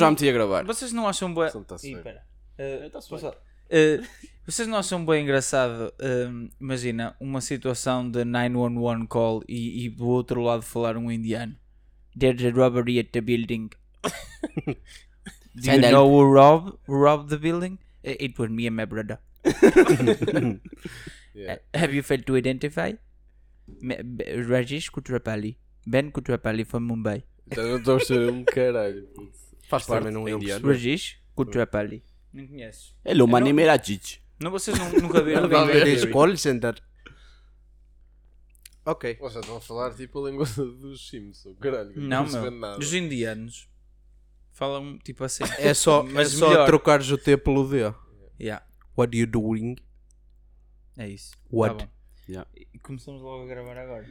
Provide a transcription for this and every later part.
Já meti a gravar. Vocês não acham bem. Tá-se Ih, pera. Eh, Tá-se posso- eh, vocês não acham bem engraçado? hum, imagina uma situação de 911 call e, e do outro lado falar um indiano. There's a robbery at the building. Do you Send help. know who robbed, who robbed the building? Eh, It was me and my brother. Yeah. Uh, Have you failed to identify? Me- B- Rajesh Kutrapali. Ben Kutrapali from Mumbai. Estou a ser um caralho. Faz parte. Também não é indiano. Rajesh Kutrapali. Não conheces? Não- name is Rajic. Não, vocês nu- nunca viram Não, alguém não, ver- Diz call center. Ok. Vocês estão a falar tipo a língua dos Sims, o caralho. que Não, percebo meu. nada. Os indianos falam tipo assim. É só, é Mas só melhor. trocares o T pelo D. Yeah, What you doing? é isso. What? Tá bom. Yeah. E começamos logo a gravar agora.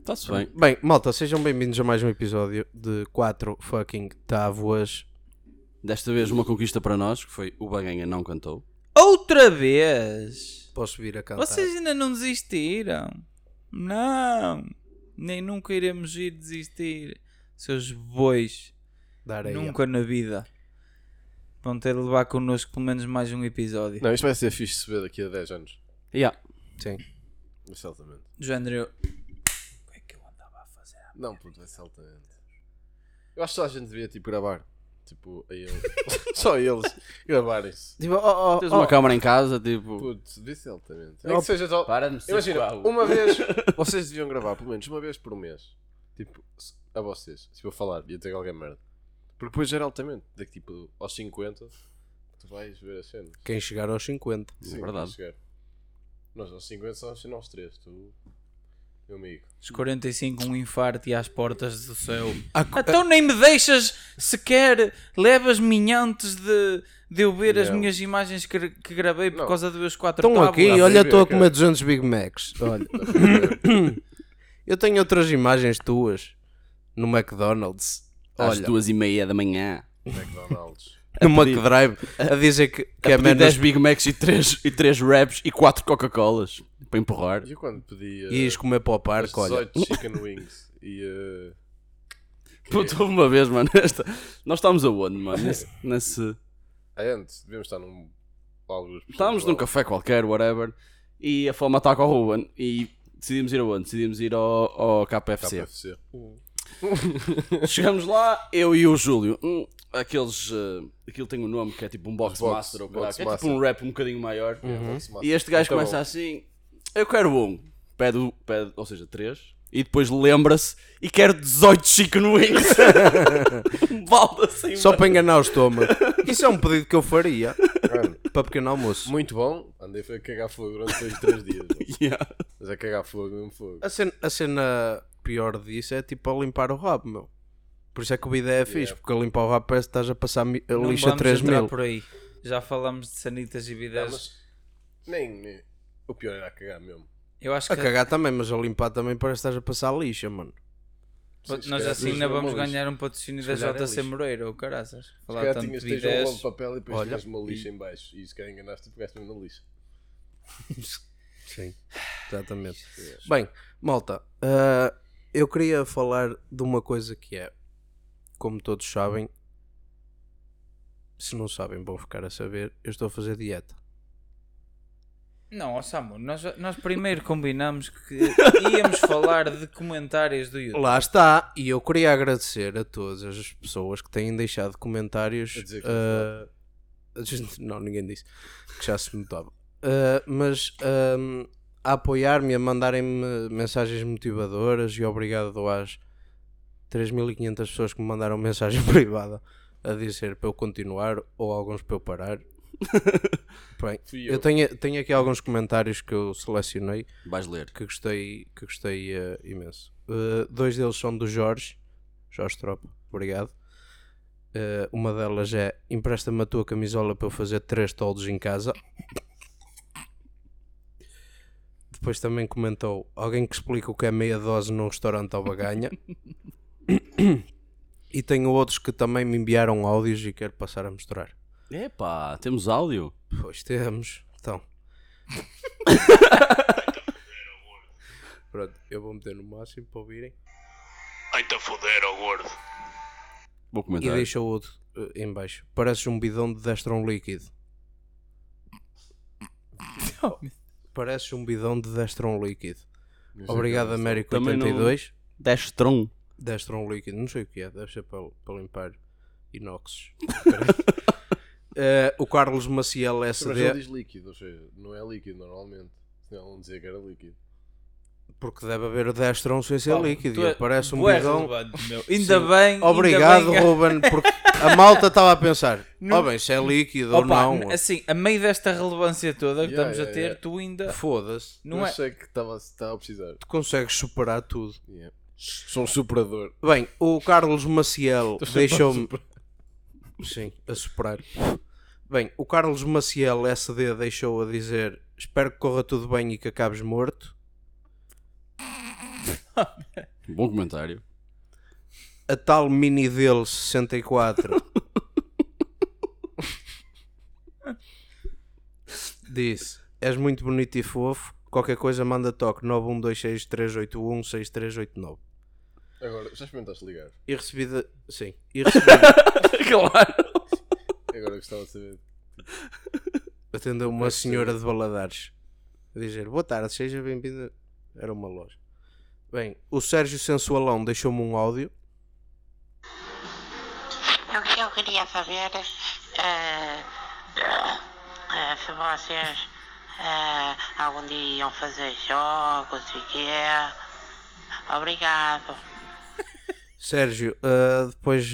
Está-se bem. Bem, malta, sejam bem-vindos a mais um episódio de 4 fucking tábuas. Desta vez uma conquista para nós, que foi o Baganha não cantou. Outra vez! Posso vir a cantar? Vocês ainda não desistiram? Não! Nem nunca iremos ir desistir. Seus bois. Da areia. Nunca na vida. Vão ter de levar connosco pelo menos mais um episódio. Não, isto vai ser fixe se ver daqui a 10 anos. Yeah. Sim. Altamente. Do género. O que é que eu andava a fazer? Não, puto, altamente. Eu acho que só a gente devia tipo gravar. Tipo, a eles. só eles gravarem-se. Tipo, oh, oh, Tens oh, uma câmara em casa, tipo. Puto, devia ser altamente. Nem que seja só. Para de Imagina, uma vez. Vocês deviam gravar pelo menos uma vez por mês. Tipo, a vocês. Se eu falar, ia ter qualquer merda. Porque depois era altamente. Daqui tipo aos 50, tu vais ver as cenas. Quem chegar aos 50. Sim, verdade. vais chegar. Nós aos 50 só aos nós três. Tu, meu amigo. Os 45, um infarto e às portas do céu. A Então nem me deixas sequer. Levas-me antes de, de eu ver as Não. minhas imagens que, que gravei por Não. causa dos quatro Estão tábuas. aqui, olha, estou a comer 200 Big Macs. Olha, eu tenho outras imagens tuas no McDonald's. Às Olha, duas e meia da manhã. McDonald's. No McDrive a dizer que, que a é menos. 10 Big Macs e 3, e 3 Raps e 4 Coca-Colas. Para empurrar. E eu quando pedi. Uh, E ias comer para o parque, olha. 18 chicken wings e. Uh, Puto, houve uma vez, mano. Esta... Nós estávamos aonde, mano? Nesse. nesse... ah, antes, devíamos estar num. Alguns Estávamos num café qualquer, whatever. E a fome ataca ao Ruben. E decidimos ir aonde? Decidimos ir ao, ao KFC. KFC. Chegamos lá, eu e o Júlio. Hum, aqueles. eh, aquilo tem um nome que é tipo um box, Box- master ou box caraca. É tipo um rap um bocadinho maior. Uhum. E este gajo Então, começa assim: Eu quero um. Pede, pede ou seja, três. E depois lembra-se e quer 18 chicken wings. balde assim. Só mano. para enganar o estômago. Isso é um pedido que eu faria para pequeno almoço. muito bom. Andei a cagar fogo durante 2, 3 dias. Yeah. Mas é cagar fogo, mesmo fogo. A cena, a cena pior disso é tipo a limpar o rabo, meu. Por isso é que o vídeo é fixe, Yeah. porque a limpar o rabo parece que estás a passar mi- a Não lixa vamos 3 entrar mil. por aí. Já falamos de sanitas e Não, bidés. mas nem, nem- O pior era a cagar mesmo. Eu acho A que cagar também, mas a limpar também parece que estás a passar lixa, mano. Sim, se nós calhar assim tinhas ainda uma vamos ganhar um patrocínio da calhar é JC lixo. Moreira ou caraças. Se Falar calhar tanto tinhas tens um rolo bidés. de papel e depois Olha, tinhas uma lixa em baixo. E se calhar enganaste e pegaste mesmo na lixa. Sim, exatamente. Bem, malta, ah, eu queria falar de uma coisa que é, como todos sabem, se não sabem, vão ficar a saber, eu estou a fazer dieta. Não, ó Samu, nós, nós primeiro combinamos que íamos falar de comentários do YouTube. Lá está, e eu queria agradecer a todas as pessoas que têm deixado comentários. A dizer que ah, não, ninguém disse, que já se notava. Ah, mas ahm, a apoiar-me, a mandarem-me mensagens motivadoras e obrigado às 3.500 pessoas que me mandaram mensagem privada a dizer para eu continuar ou alguns para eu parar. Bem, eu eu. tenho, tenho aqui alguns comentários que eu selecionei Vais ler. que gostei, que gostei eh, imenso. Eh, dois deles são do Jorge, Jorge Tropa, obrigado. Eh, uma delas é empresta-me a tua camisola para eu fazer três toldos em casa. Depois também comentou alguém que explica o que é meia dose num restaurante ao baganha. e tenho outros que também me enviaram áudios e quero passar a mostrar. Epá, temos áudio. Pois temos. Então. Pronto, eu vou meter no máximo para ouvirem. Ai-te a foder, ó gordo. Vou E comentar. deixa outro. eh, em baixo. Pareces um bidão de Destron líquido. Pareces um bidão de Destron líquido. Obrigado, é Américo Também não- 82. Destron. Destron líquido, não sei o que é, deve ser para, para limpar inoxes. Eh, o Carlos Maciel isso. Mas não SD, diz líquido, ou seja, não é líquido normalmente. Senão não dizia que era líquido. Porque deve haver o Destron sem ser Pá, líquido. e é- ele parece um bidão. Ainda bem. ainda Obrigado, bem que- Ruben, porque a malta estava a pensar: Não- ó bem, se é líquido ou não. assim, a meio desta relevância toda que Yeah, estamos yeah, a ter, yeah. tu ainda. Foda-se, Não é. achei que estava a precisar. tu consegues superar tudo. Yeah. Sou um superador. Bem, o Carlos Maciel deixou-me. Sim, a superar. Bem, o Carlos Maciel SD deixou a dizer: Espero que corra tudo bem e que acabes morto. Bom comentário. A tal mini dele 64 disse: És muito bonito e fofo. Qualquer coisa manda toque 91263816389. Agora, já experimentaste ligar? E recebi de... Sim. E recebi claro. Agora gostava de saber. atendeu uma senhora de Baladares a dizer boa tarde, seja bem-vindo. Era uma loja. Bem, o Sérgio Sensualão deixou-me um áudio. O que eu queria saber eh, se vocês eh, algum dia iam fazer jogos e quê. Obrigado. Sérgio, depois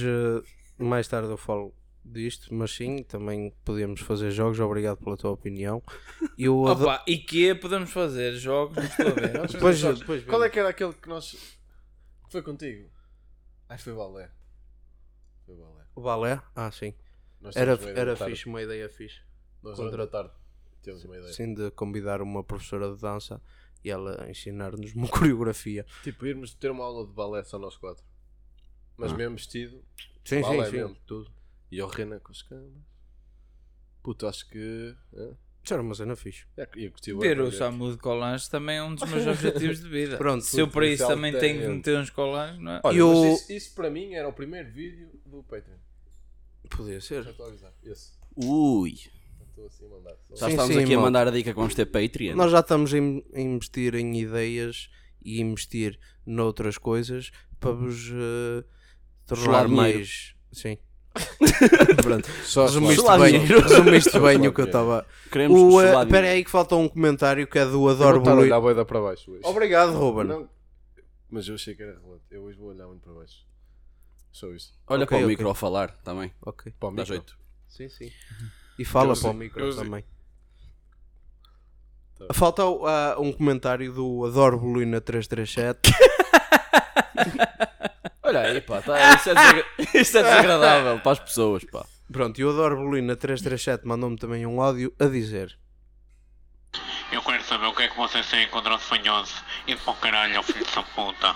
mais tarde eu falo disto, mas sim, também podemos fazer jogos. Obrigado pela tua opinião. E o ado- Opa, e que podemos fazer? Jogos? Não estou a ver. Depois, depois Qual é que era aquele que nós. foi contigo? Acho que foi balé. Foi balé. o balé? Ah, sim. Era, era fixe, uma ideia fixe. Nós tarde temos uma ideia. Sim, de convidar uma professora de dança e ela ensinar-nos uma coreografia. Tipo, irmos ter uma aula de balé só nós quatro. Mas Ah. mesmo vestido. Sim, Balé sim, sim. mesmo. Tudo. E ao Renan com as camas. Puto, acho que. Isso era uma cena fixe. É, bué Ver para o. Samu de Colange também é um dos meus objetivos de vida. Pronto, Se eu para isso é também tenho que meter uns colanges, não é? Olha, E mas o- isso, isso para mim era o primeiro vídeo do Patreon. Podia Já ser. estou a avisar. Esse. Ui. Estou assim a. Só- Já Sim, estamos sim, aqui a malta. mandar a dica que vamos ter Patreon. Nós já estamos a in- a investir em ideias e investir noutras coisas para vos uh, tornar mais. Sim. Pronto. Só Resumiste bem, resumiste bem o que eu estava. Queremos O, uh, Espera aí que falta um comentário que é do Eu vou Adoro olhar a boida para baixo hoje. Obrigado, Ruben. Não, mas eu achei que era relevante. Eu hoje vou olhar muito para baixo. Só isso. Olha Ok, para o ok. micro a falar também. Ok. Para o Dá micro. jeito. Sim, sim. E fala Eu para o sei, micro eu sei. também. Tá. Falta uh, um comentário do Adoro Bolina 337. Olha aí, pá. Tá, isso, é desagra- isso é desagradável para as pessoas, pá. Pronto, e o Adoro Bolina 337 mandou-me também um áudio a dizer: Eu quero saber o que é que vocês têm contra os fanhosos e para o caralho, filho de sua puta.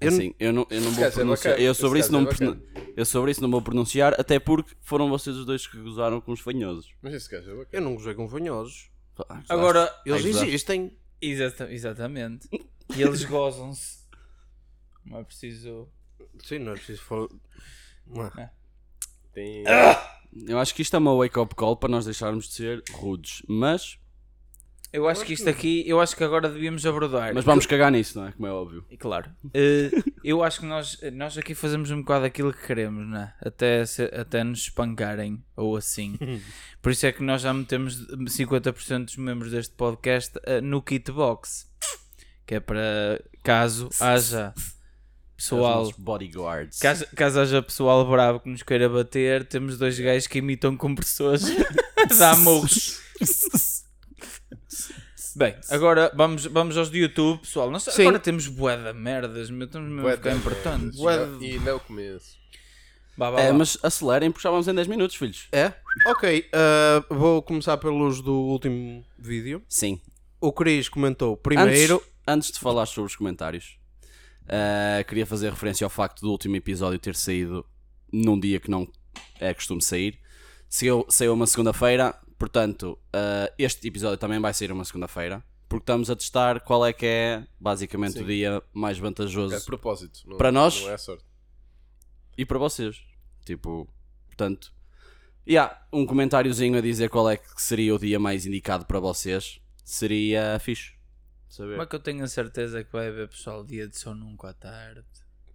Eu não- Assim, eu não, eu não vou é pronunciar. bacana, Eu sobre, isso não, gajo é me pronun- eu sobre isso não vou pronunciar, até porque foram vocês os dois que gozaram com os fanhosos. Mas esse gajo é bacana. Eu não gozei com fanhosos. Pá, gozaste. Agora, Eles Ai, gozaste. existem. exata- exatamente. E eles gozam-se. Não é preciso. Sim, não é preciso falar. Não é. Tem... Eu acho que isto é uma wake-up call para nós deixarmos de ser rudes. Mas, Eu acho que isto aqui, eu acho que agora devíamos abordar. mas vamos cagar nisso, não é? Como é óbvio. E Claro. Eh, eu acho que nós, nós aqui fazemos um bocado aquilo que queremos, não é? Até, se- até nos espancarem ou assim. Por isso é que nós já metemos 50% dos membros deste podcast eh, no kitbox. Que é para caso haja pessoal. bodyguards. Caso, caso haja pessoal bravo que nos queira bater, temos dois gajos que imitam como pessoas dá murros. Bem, agora vamos, vamos aos de YouTube, pessoal. Nós Sim. agora temos bué de merdas, meu, estamos mesmo a ficar de importantes. merdas. E não começo. Vá, vá, É, vá. mas acelerem porque já vamos em 10 minutos, filhos. É? Ok, ah, vou começar pelos do último vídeo. Sim. O Cris comentou primeiro. Antes, antes de falar sobre os comentários, ah, queria fazer referência ao facto do último episódio ter saído num dia que não é costume sair. Saiu, saiu uma segunda-feira, portanto, ah, este episódio também vai sair uma segunda-feira, porque estamos a testar qual é que é basicamente Sim. o dia mais vantajoso. É propósito. Não, Para nós? Não é sorte. e para vocês. Tipo, portanto, e há um comentáriozinho a dizer qual é que seria o dia mais indicado para vocês. Seria fixe. Saber. Como é que eu tenho a certeza que vai haver pessoal dia de sono nunca à tarde?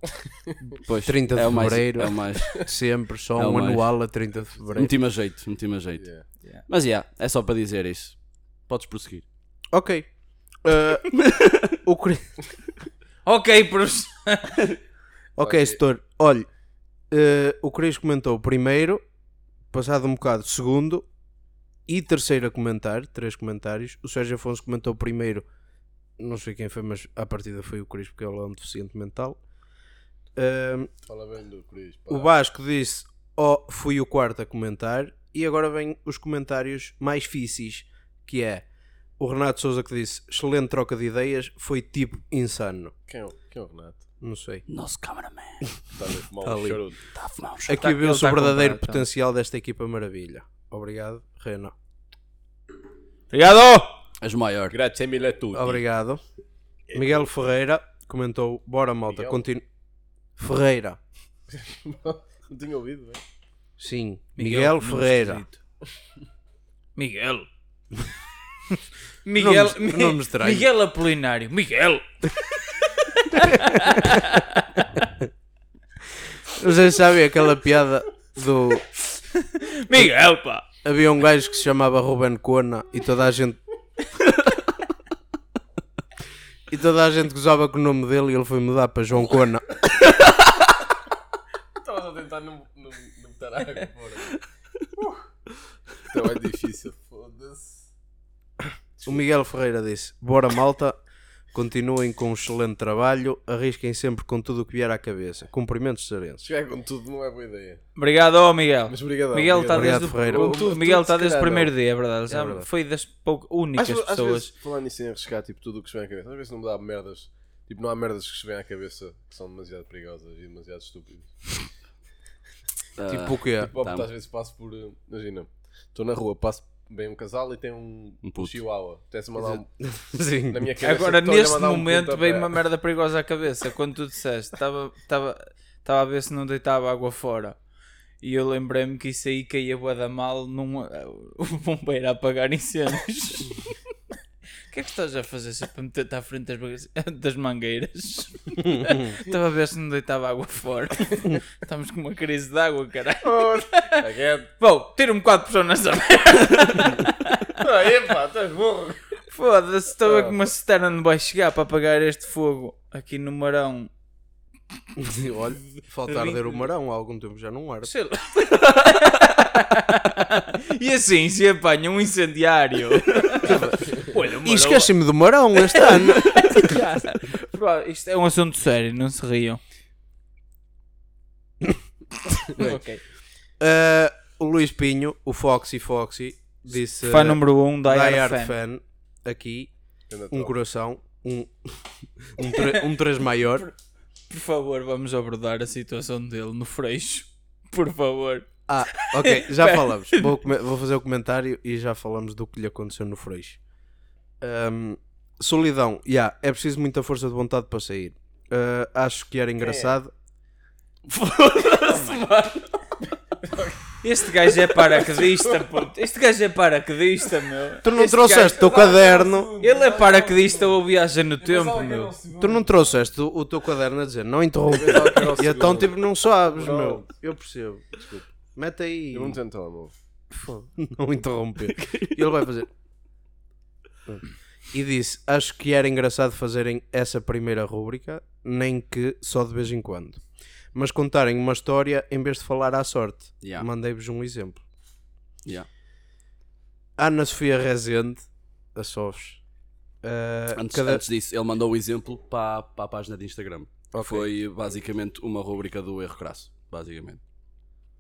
Pois, 30 de é o mais- fevereiro. É o mais. Sempre, só É um mais. anual a 30 de fevereiro. Meti-me a jeito, meti-me a jeito. Yeah. Mas yeah, é só para dizer isso. Podes prosseguir. Ok. Uh, o Cri- Ok, professor. Ok, setor. Olha, eh, o Cris comentou primeiro, passado um bocado, segundo e terceiro a comentar, três comentários. O Sérgio Afonso comentou primeiro, não sei quem foi, mas a partida foi o Cris, porque ele é um deficiente mental. Ahm, Fala bem do Cris. o Vasco disse: Oh, fui o quarto a comentar. E agora vem os comentários mais fíceis, que é o Renato Souza que disse: Excelente troca de ideias, foi tipo insano. Quem é, o- quem é o Renato? Não sei. Nosso cameraman Está a fumar Tá um charuto. está a fumar um Aqui Tá- ele viu-se tá o verdadeiro então. potencial desta equipa maravilha. Obrigado, Renan. Obrigado! És o maior. Grazie mille a tutti. Obrigado. Miguel Ferreira comentou: Bora, malta, Miguel? continua. Ferreira. Não tinha ouvido, velho. Sim, Miguel, nome Ferreira. Miguel. Miguel, Mi- estranhos. Miguel Apolinário. Miguel. Vocês sabem aquela piada do. Miguel, pá. Havia um gajo que se chamava Ruben Cona e toda a gente. e toda a gente gozava com o nome dele e ele foi mudar para João Cona. Estavas a tentar não, não, não botar água fora. Então é difícil, foda-se. O Miguel Ferreira disse: Bora, malta, continuem com um excelente trabalho, arrisquem sempre com tudo o que vier à cabeça. Cumprimentos serenos. Chegar com tudo não é boa ideia. Obrigado, ó, Miguel. Mas obrigado. Miguel está desde, Ferreira. o, Com tudo, Miguel está se desde o primeiro dia, é verdade. Já verdade. foi das poucas únicas às pessoas. vezes, falando nisso em arriscar tipo, tudo o que se vem à cabeça, às vezes não me dá merdas. Tipo, não há merdas que se vêm à cabeça que são demasiado perigosas e demasiado estúpidas. Tipo o quê? Tipo, tá. às vezes passo por. Imagina, estou na rua, passo bem um casal e tem um, Um um chihuahua. Até-se mandar um, Sim. na minha cabeça. Agora, neste um momento, pontapé. veio uma merda perigosa à cabeça. Quando tu disseste, estava a ver se não deitava água fora. E eu lembrei-me que isso aí caía bué da mal num, o bombeiro a apagar incêndios. O que é que estás a fazer sempre para meter-te à frente das, baga- das mangueiras? Estava a ver se não deitava água fora. Estamos com uma crise de água, caralho. Again. Bom, tira bocado de pressão nessa merda. Ah, epá, estás burro. Foda-se, estou a ver que uma cisterna não vai chegar para apagar este fogo aqui no Marão. Olha, falta arder o marão há algum tempo já não arde. Sei lá. e assim se apanha um incendiário. Olha, E esqueci-me do marão este ano. Pá, Isto é um assunto sério, não se riam. ok. Uh, o Luís Pinho, o Foxy Foxy, disse Fã número 1, um, Die, Die Hard Fan. fan. aqui, um coração, um, um, tre- um 3 maior. Por favor, vamos abordar a situação dele no freixo. Por favor. Ah, ok, já falamos. Vou, come- vou fazer o comentário e já falamos do que lhe aconteceu no Freixo. Um, solidão, yeah, é preciso muita força de vontade para sair. Uh, acho que era engraçado. Este gajo é paraquedista, puto. Este gajo é paraquedista, meu. Tu não Este trouxeste o teu caderno. Ele é paraquedista ou viaja no tempo, meu. Tu não trouxeste o, o teu caderno a dizer não interromper. e então, tipo, não sabes, Não. meu. Eu percebo. Desculpa. Mete aí. Eu não tenho telemóvel. não interromper. E ele vai fazer. E disse: Acho que era engraçado fazerem essa primeira rúbrica, nem que só de vez em quando. Mas contarem uma história em vez de falar à sorte. Yeah. Mandei-vos um exemplo. Yeah. Ana Sofia Rezende, a Sofs. eh, Antes, cada- antes disso, ele mandou o exemplo para, para a página de Instagram. Ok. Foi basicamente uma rubrica do erro crasso. Basicamente.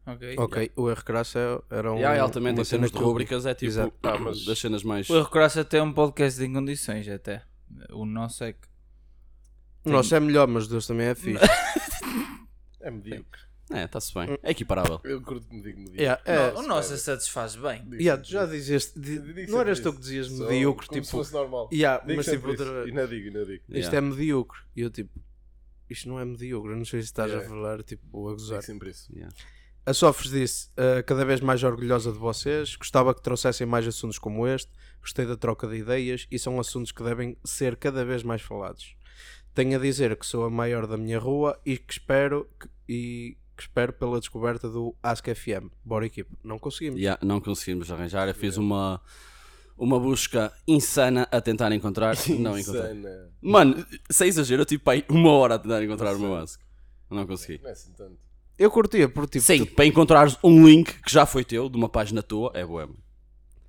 Ok. Ok, o R Crasso é- era um. e aí, altamente, em termos de rubricas, é tipo Exato. Ah, mas- das cenas mais. O Erro Cross até é um podcast em condições, até. O nosso é que. O nosso é melhor, mas Deus também é fixe. É medíocre. É, está-se bem. É equiparável. Eu curto que me diga medíocre. Yeah, é, o nosso satisfaz bem. yeah, tu já dizeste. di- Digo não eras tu que dizias medíocre, como tipo. se fosse normal. Yeah, Digo mas sempre tipo, outra- E não digo, e não digo. Isto Yeah. é medíocre. E eu tipo. Isto não é medíocre, não sei se estás É. a falar, tipo, a gozar. É sempre isso. A Sofres disse, "Ah, cada vez mais orgulhosa de vocês, gostava que trouxessem mais assuntos como este, gostei da troca de ideias e são assuntos que devem ser cada vez mais falados. Tenho a dizer que sou a maior da minha rua e que espero, que, e que espero pela descoberta do Ask FM. Bora equipe. Não conseguimos. Yeah, não conseguimos arranjar. Eu fiz uma, uma busca insana a tentar encontrar. não encontrei. Mano, sem exagero, eu tive aí uma hora a tentar encontrar o meu Ask. Não consegui. Não é assim tanto. Eu curtia, porque tipo... Sim, tu- para encontrares um link que já foi teu, de uma página tua, é boa.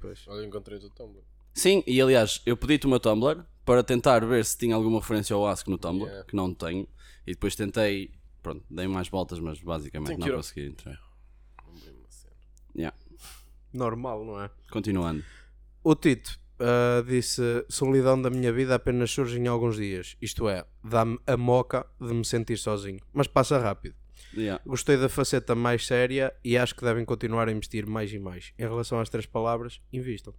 Pois. Olha, encontrei o Tumblr. Sim, e aliás, eu pedi-te o meu Tumblr para tentar ver se tinha alguma referência ao Ask no Tumblr, Yeah. que não tenho. E depois tentei, pronto, dei mais voltas, mas basicamente Tem não consegui entrar. Yeah. Normal, não é? Continuando. O Tito ah, disse: Solidão da minha vida apenas surge em alguns dias. Isto é, dá-me a moca de me sentir sozinho. Mas passa rápido. Yeah. Gostei da faceta mais séria e acho que devem continuar a investir mais e mais. Em relação às três palavras, invistam.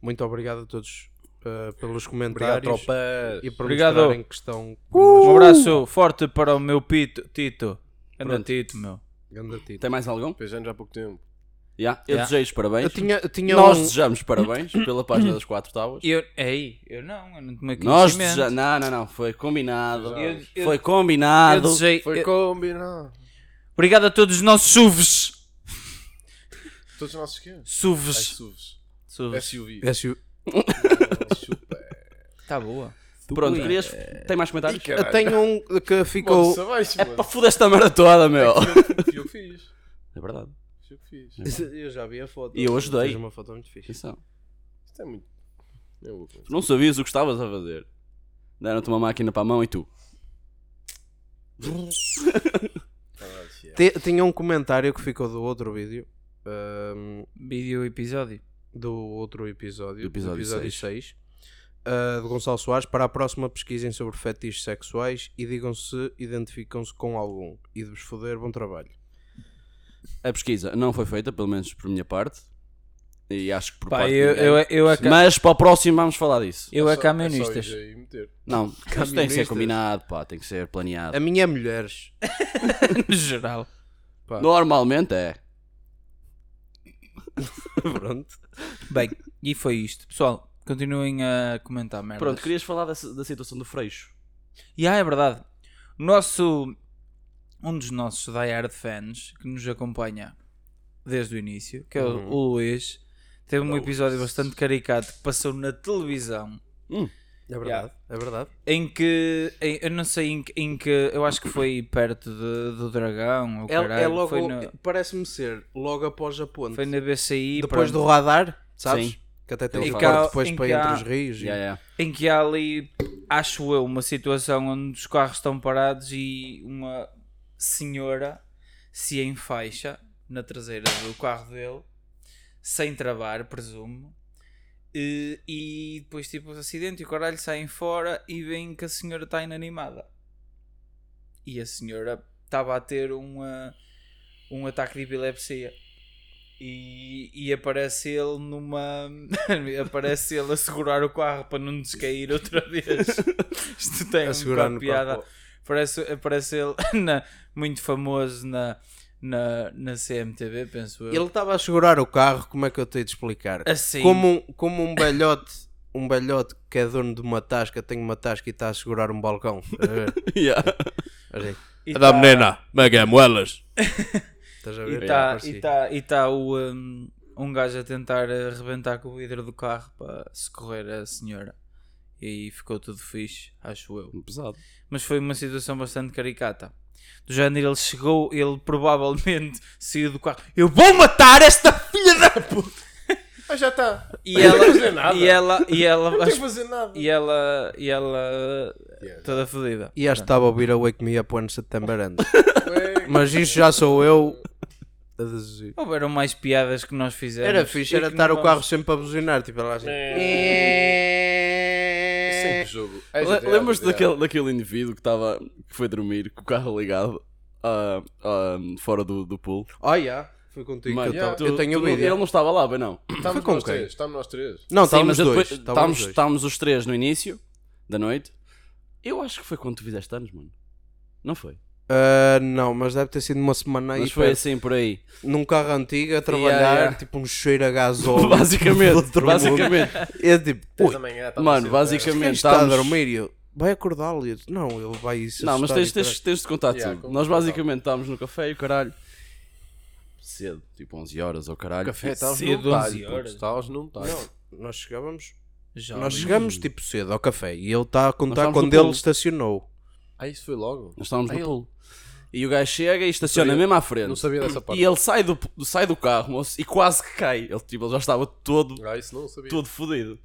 Muito obrigado a todos ah, pelos Obrigado, comentários tropas. e por Obrigado. mostrarem que estão Um abraço forte para o meu pito, Tito. Anda Pronto. Tito, meu. Ganda Tito. Tem mais algum? Anos há pouco tempo. Yeah. Eu Yeah. desejo parabéns. Eu tinha, eu tinha Nós um- desejamos parabéns pela página das quatro tábuas. Eu, ei, eu não, eu não tomei Nós conhecimento. desejamos. Não, não, não. Foi combinado. Eu, eu, Foi eu combinado. desejei. Foi eu- combinado. Obrigado a todos os nossos SUVs. Todos os nossos quê? Ai, SUVs. SUVs. SUVs. SUV. SU Chupa. Tá boa. Pronto, Ui. querias. Tem mais comentários? Caralho. Eu tenho um que ficou. Abaixo, É mano. para foder esta merda toda, meu. Fui eu que fiz. É verdade. Eu que fiz. Eu já vi a foto. E eu ajudei. Fez uma foto muito fixe. Atenção. Isto é muito. Vou Tu não sabias o que estavas a fazer. Deram-te uma máquina para a mão e tu. Te- Tinha um comentário que ficou do outro vídeo. ahm, Vídeo episódio. do outro episódio, Do episódio 6, ah, de Gonçalo Soares. Para a próxima, pesquisem sobre fetiches sexuais e digam se identificam-se com algum. E de vos foder, bom trabalho. A pesquisa não foi feita, pelo menos por minha parte. E acho que por Pá, parte eu, eu, eu, é ca- Mas para o próximo vamos falar disso. eu é camionistas. É meter. Não, isso tem que ser Camionistas. combinado, pá, tem que ser planeado. A minha é mulheres. no geral. Pá, Normalmente é. pronto. Bem, e foi isto. Pessoal, continuem a comentar merda. Pronto, querias falar dessa- da situação do Freixo. E ah, é verdade. O nosso. Um dos nossos diehard fans que nos acompanha desde o início, que é o- Uhum. o Luís, teve um episódio bastante caricato que passou na televisão. É verdade. É verdade. Em que. em- eu não sei em que, em que. Eu acho que foi perto de- do Dragão. Ou É, caralho, é logo. foi, no- Parece-me ser logo após a ponte. foi na BCI. Depois pronto. do radar, sabes? Sim. Que até tem Em um que há- corte depois em para que entre há- os rios. e- Yeah, yeah. em que há ali, acho eu, uma situação onde os carros estão parados e uma senhora se enfaixa na traseira do carro dele, sem travar, presumo. E, e depois, tipo, o acidente e o caralho saem fora e veem que a senhora está inanimada. E a senhora estava a ter uma, um ataque de epilepsia. E, e aparece ele numa. aparece ele a segurar o carro para não descair outra vez. Isto tem A um de piada. Aparece, aparece ele na- muito famoso na, na, na CMTV, penso eu. Ele estava a segurar o carro, como é que eu tenho de explicar? assim. Como, um, como um velhote, um velhote que é dono de uma tasca, tem uma tasca e está a segurar um balcão. A ver? Yeah. Olha aí. e tá- como é que é, moelas? Estás a E ver? está e tá, e tá o, um, um gajo a tentar arrebentar com o vidro do carro para socorrer a senhora. E ficou tudo fixe, acho eu. Pesado. Mas foi uma situação bastante caricata. Do género, ele chegou, ele provavelmente saiu do carro. Eu vou matar esta filha da puta! Ah, já está. E ela, fazer nada. e ela, e ela, Não que fazer nada. e ela, e ela, Yeah. toda fodida. E acho que estava a ouvir a Wake Me Up When September Ends. Mas isto já sou eu a desistir. Houveram mais piadas que nós fizemos. Era fixe, era estar o carro sempre a buzinar, tipo ela assim. Sempre jogo. É GTA, Lembras-te daquele, daquele indivíduo que, estava que foi dormir com o carro ligado ah, ah, fora do, do pool? Oh, yeah. Foi contigo Mano, que eu, tava- tu- eu tenho tu. Ele não estava lá, bem não. Estamos Foi com nós quem? três. Estamos nós três. Não, Sim, estávamos dois. depois- Estávamos estávamos, dois. estávamos os três no início da noite. Eu acho que foi quando tu fizeste anos, mano. Não foi? Ah, não, mas deve ter sido uma semana aí Mas foi perto, assim por aí. num carro antigo a trabalhar, yeah. tipo um cheiro a gasóleo. basicamente, basicamente. É tipo, manhã, estava Mano, cedo, basicamente- está a estávamos- dormir e eu, vai acordá-lo. E eu, Não, ele vai se Não, mas tens, tens, tens de contar Yeah, tudo. Nós basicamente estávamos no café e o caralho. Cedo, tipo 11 horas ou caralho. Café, estavas Cedo, num 11 talho, puto, horas. Estavas num. Não, nós chegávamos, Já nós vi. chegamos tipo cedo ao café e ele está a contar estávamos quando ele estacionou. Ah, isso foi logo? Nós estávamos Ah, no ele- pulo. E o gajo chega e estaciona sabia- mesmo à frente. Não sabia dessa parte. E ele sai do, sai do carro, moço, e quase que cai. Ele, tipo, ele já estava todo, Ah, isso não sabia. todo fodido.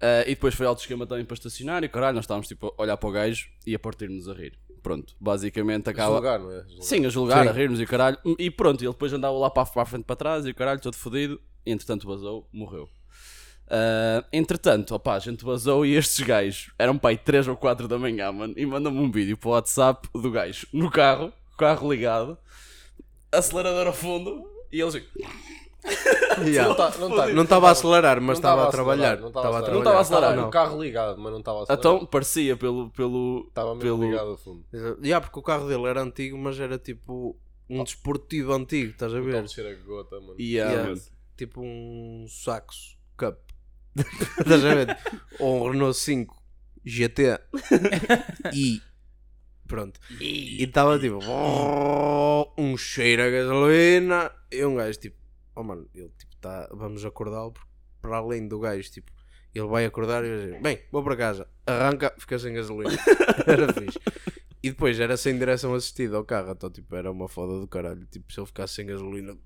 Ah, e depois foi alto esquema também para estacionar e caralho, nós estávamos tipo a olhar para o gajo e a partir-nos a rir. Pronto, basicamente acaba. Julgar, não é? Sim, a julgar, Sim. a rir-nos e caralho. E pronto, ele depois andava lá para, a frente para trás e o caralho todo fodido. E entretanto vazou, morreu. Ah, entretanto, opá, a gente vazou e estes gajos eram pai 3 ou 4 da manhã, mano, e mandam-me um vídeo para o WhatsApp do gajo no carro, carro ligado, acelerador ao fundo, e eles Yeah. Não tá- não tá- estava a acelerar, mas estava a acelerar, trabalhar. Não Estava a estava Não estava a acelerar. Estava não. no carro ligado, mas não estava a acelerar. Então parecia pelo. pelo, Estava mesmo pelo ligado ao fundo. Yeah, porque o carro dele era antigo, mas era tipo um desportivo antigo, estás a Não ver? estava a a gota, mano. Yeah, Yeah. mano. Tipo um Saxo Cup. Estás a ver? Ou um Renault 5 GT. e pronto. E estava tipo um cheiro a gasolina e um gajo tipo, oh mano, ele tipo tá, vamos acordá-lo porque para além do gajo, tipo, ele vai acordar e vai dizer, bem, vou para casa, arranca, fica sem gasolina. era fixe. E depois era sem direção assistida ao carro, então tipo, era uma foda do caralho. Tipo, se ele ficasse sem gasolina,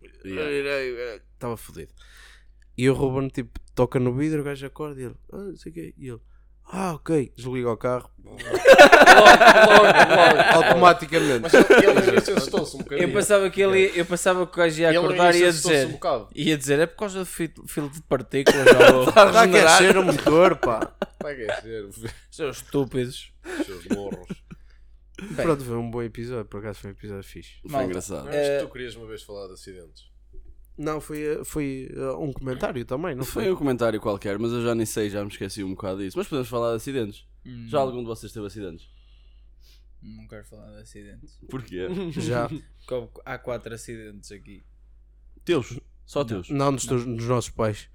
estava fodido. E o Ruben tipo toca no vidro, o gajo acorda e ele, ah, não sei o quê, e ele, ah, ok, desliga o carro, automaticamente. Mas ele ele se assustou-se um bocadinho. Eu pensava que ele eu pensava que o gajo ia Ele acordar e ia um dizer. bocado. Ia dizer, é por causa do fi- filtro de partículas, vou. Está a aquecer o motor, pá. Vai aquecer, os Seus estúpidos. seus morros. Pronto, foi um bom episódio, por acaso foi um episódio fixe. Foi Malta. engraçado. Mas Eh, tu querias uma vez falar de acidentes. Não, foi, foi uh, um comentário também, não Foi foi? um comentário qualquer, mas eu já nem sei, já me esqueci um bocado disso. Mas podemos falar de acidentes. Hum, Já algum de vocês teve acidentes? Não quero falar de acidentes. Porquê? Já. Há quatro acidentes aqui. teus. Só teus. Não dos, teus- dos nossos pais.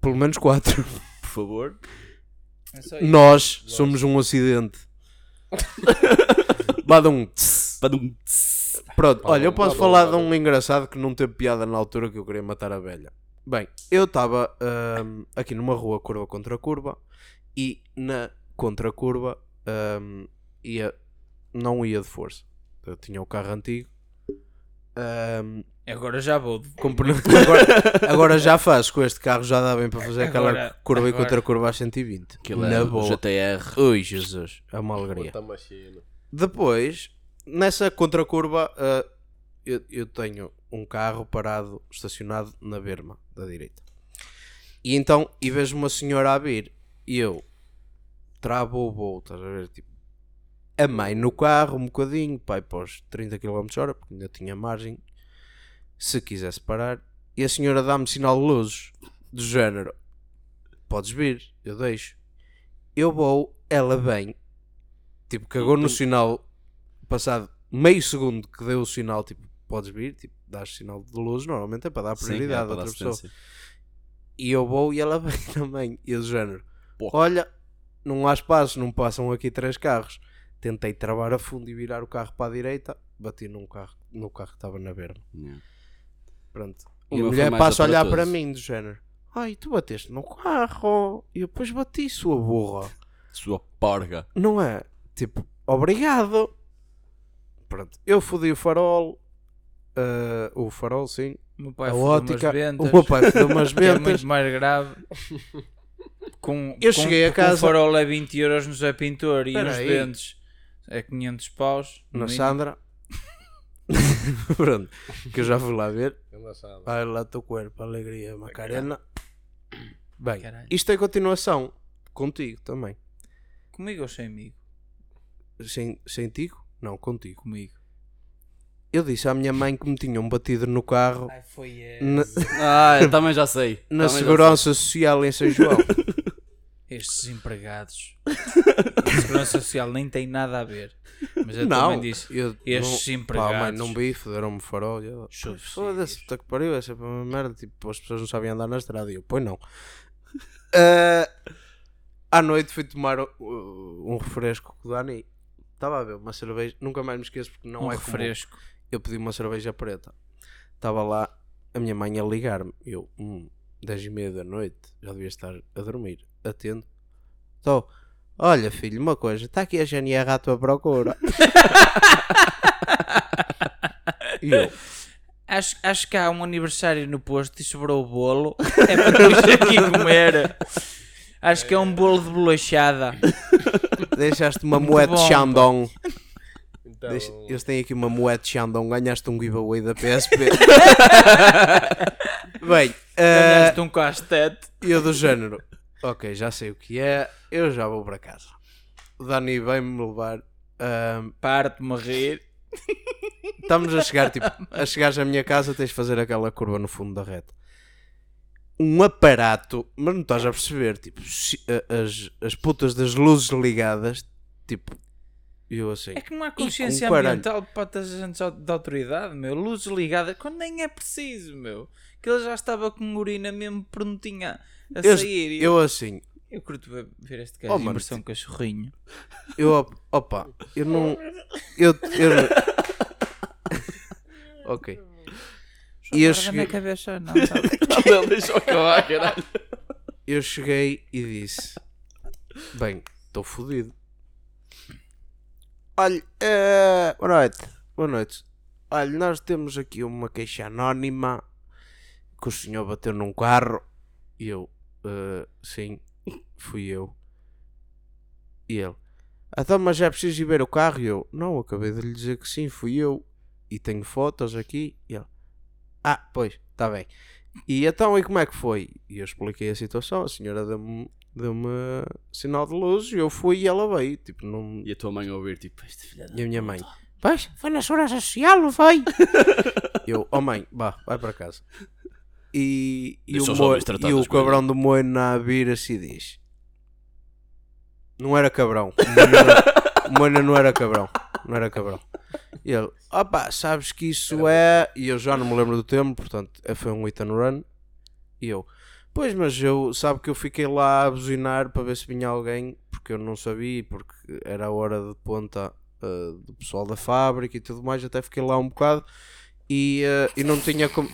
Pelo menos quatro. Por favor. É. Nós somos um acidente. Bada um. Pronto, Pá, olha, eu posso bom, falar pá, de um engraçado que não teve piada na altura que eu queria matar a velha. Bem, eu estava ahm, aqui numa rua, curva contra curva, e na contra curva ahm, ia, não ia de força. Eu tinha o carro antigo. ahm, Agora já vou. comprei- agora, agora já faço com este carro, já dá bem para fazer aquela Agora- curva e agora- contra curva às 120. Aquilo na é boa. GTR. Ui, Jesus, é uma alegria. Depois, nessa contracurva, ah, eu, eu tenho um carro parado, estacionado na berma da direita. E então, e vejo uma senhora a vir, e eu travo o voo, estás a ver? Tipo, a mãe no carro, um bocadinho, pai, os 30 km hora, porque ainda tinha margem, se quisesse parar, e a senhora dá-me sinal de luzes, do género, podes vir, eu deixo. Eu vou, ela vem, tipo, cagou no sinal, passado meio segundo que deu o sinal, tipo, podes vir, tipo, dás sinal de luz, normalmente é para dar Sim, prioridade é a outra pessoa. E eu vou e ela vem também. E eu do género, Pô. olha, não há espaço, não passam aqui três carros. Tentei travar a fundo e virar o carro para a direita, bati num carro, no carro que estava na berma. Yeah. Pronto. O e a mulher passa a olhar para mim do género. Ai, tu bateste no carro. E eu depois bati, sua burra. Sua porga. Não é? Tipo, obrigado. Pronto. Eu fodi o farol. ah, o farol, sim. O meu pai a fodeu umas ótica. ventas, O meu pai fodeu umas que é ventas. muito mais grave. Com, Eu com- cheguei a casa- O farol é 20 euros no Zé Pintor e os dentes é 500 paus. Na mínimo. Sandra. Pronto. Que eu já fui lá ver. Vai lá teu corpo, alegria, Macarena. Bem, Caralho. isto é continuação. Contigo também. Comigo ou sem amigo? Sem, sem tigo? Não, contigo. Comigo. Eu disse à minha mãe que me tinham batido no carro Ai, foi na, Ah, eu também já sei. na Também já Segurança Social em São João. Estes empregados. A Segurança Social nem tem nada a ver. Mas eu não, também disse. eu estes não, empregados. Pá, mãe, não vi, foderam-me farol. e Eu, Subsídios. Foda-se, puta que pariu, é sempre uma merda. Tipo, as pessoas não sabem andar na estrada. E eu, pois não. Ah, à noite fui tomar uh, um refresco com o Dani. Estava a ver uma cerveja, nunca mais me esqueço porque não um é comum. refresco. Eu pedi uma cerveja preta. Estava lá a minha mãe a ligar-me. Eu, hum, 10 e meia da noite, já devia estar a dormir. Atendo. Estou. Olha, filho, uma coisa, está aqui a GNR à tua procura. e eu, Acho, acho que há um aniversário no posto e sobrou o bolo. É para ir aqui comer. Acho que é um bolo de bolachada. deixaste uma Muito moeda de Shandong. Então, Deixa- eles têm aqui uma moeda de Shandong. Ganhaste um giveaway da PSP. Bem, eh, Ganhaste um castete. eu do género. Ok, já sei o que é. Eu já vou para casa. O Dani vai-me levar. ahm, Parte-me a rir. Estamos a chegar, tipo, a chegares à minha casa tens de fazer aquela curva no fundo da reta. Um aparato, mas não estás a perceber, tipo, as, as putas das luzes ligadas, tipo, eu assim. É que não há consciência ambiental para os agentes de autoridade, meu. Luzes ligadas quando nem é preciso, meu. Que ele já estava com urina mesmo prontinha a Eu, sair. e eu assim, Eu curto ver- este Oh, gajo mano, em versão cachorrinho. eu, op- opa, eu não. Eu. eu não- ok. E eu na cheguei, minha cabeça, não, tá. Não, deixa eu acabar, caralho. eu cheguei e disse: Bem, estou fodido. Olha, eh, boa noite. Boa noite. Olha, nós temos aqui uma queixa anónima que o senhor bateu num carro. E eu, "Eh, sim, fui eu. E ele, então, mas é preciso ir ver o carro? E eu, não, acabei de lhe dizer que sim, fui eu. E tenho fotos aqui. E ele, ah, pois, está bem. E então, e como é que foi? E eu expliquei a situação. A senhora deu-me deu-me sinal de luz e eu fui e ela veio. Tipo, não... E a tua mãe a ouvir, tipo, este filho E a minha mãe, pois, foi na segurança social, não foi? eu, oh mãe, vá, vai para casa. E, e, o, Mo- e o cabrão do Moina vira-se e diz: Não era cabrão. O Moina não era cabrão. Não era cabrão. E ele, opa, sabes que isso é. E eu já não me lembro do termo, portanto, é- foi um hit and run. E eu, pois, mas eu, sabe que eu fiquei lá a buzinar para ver se vinha alguém, porque eu não sabia, porque era a hora de ponta ah, do pessoal da fábrica e tudo mais. Até fiquei lá um bocado e, ah, e não tinha como.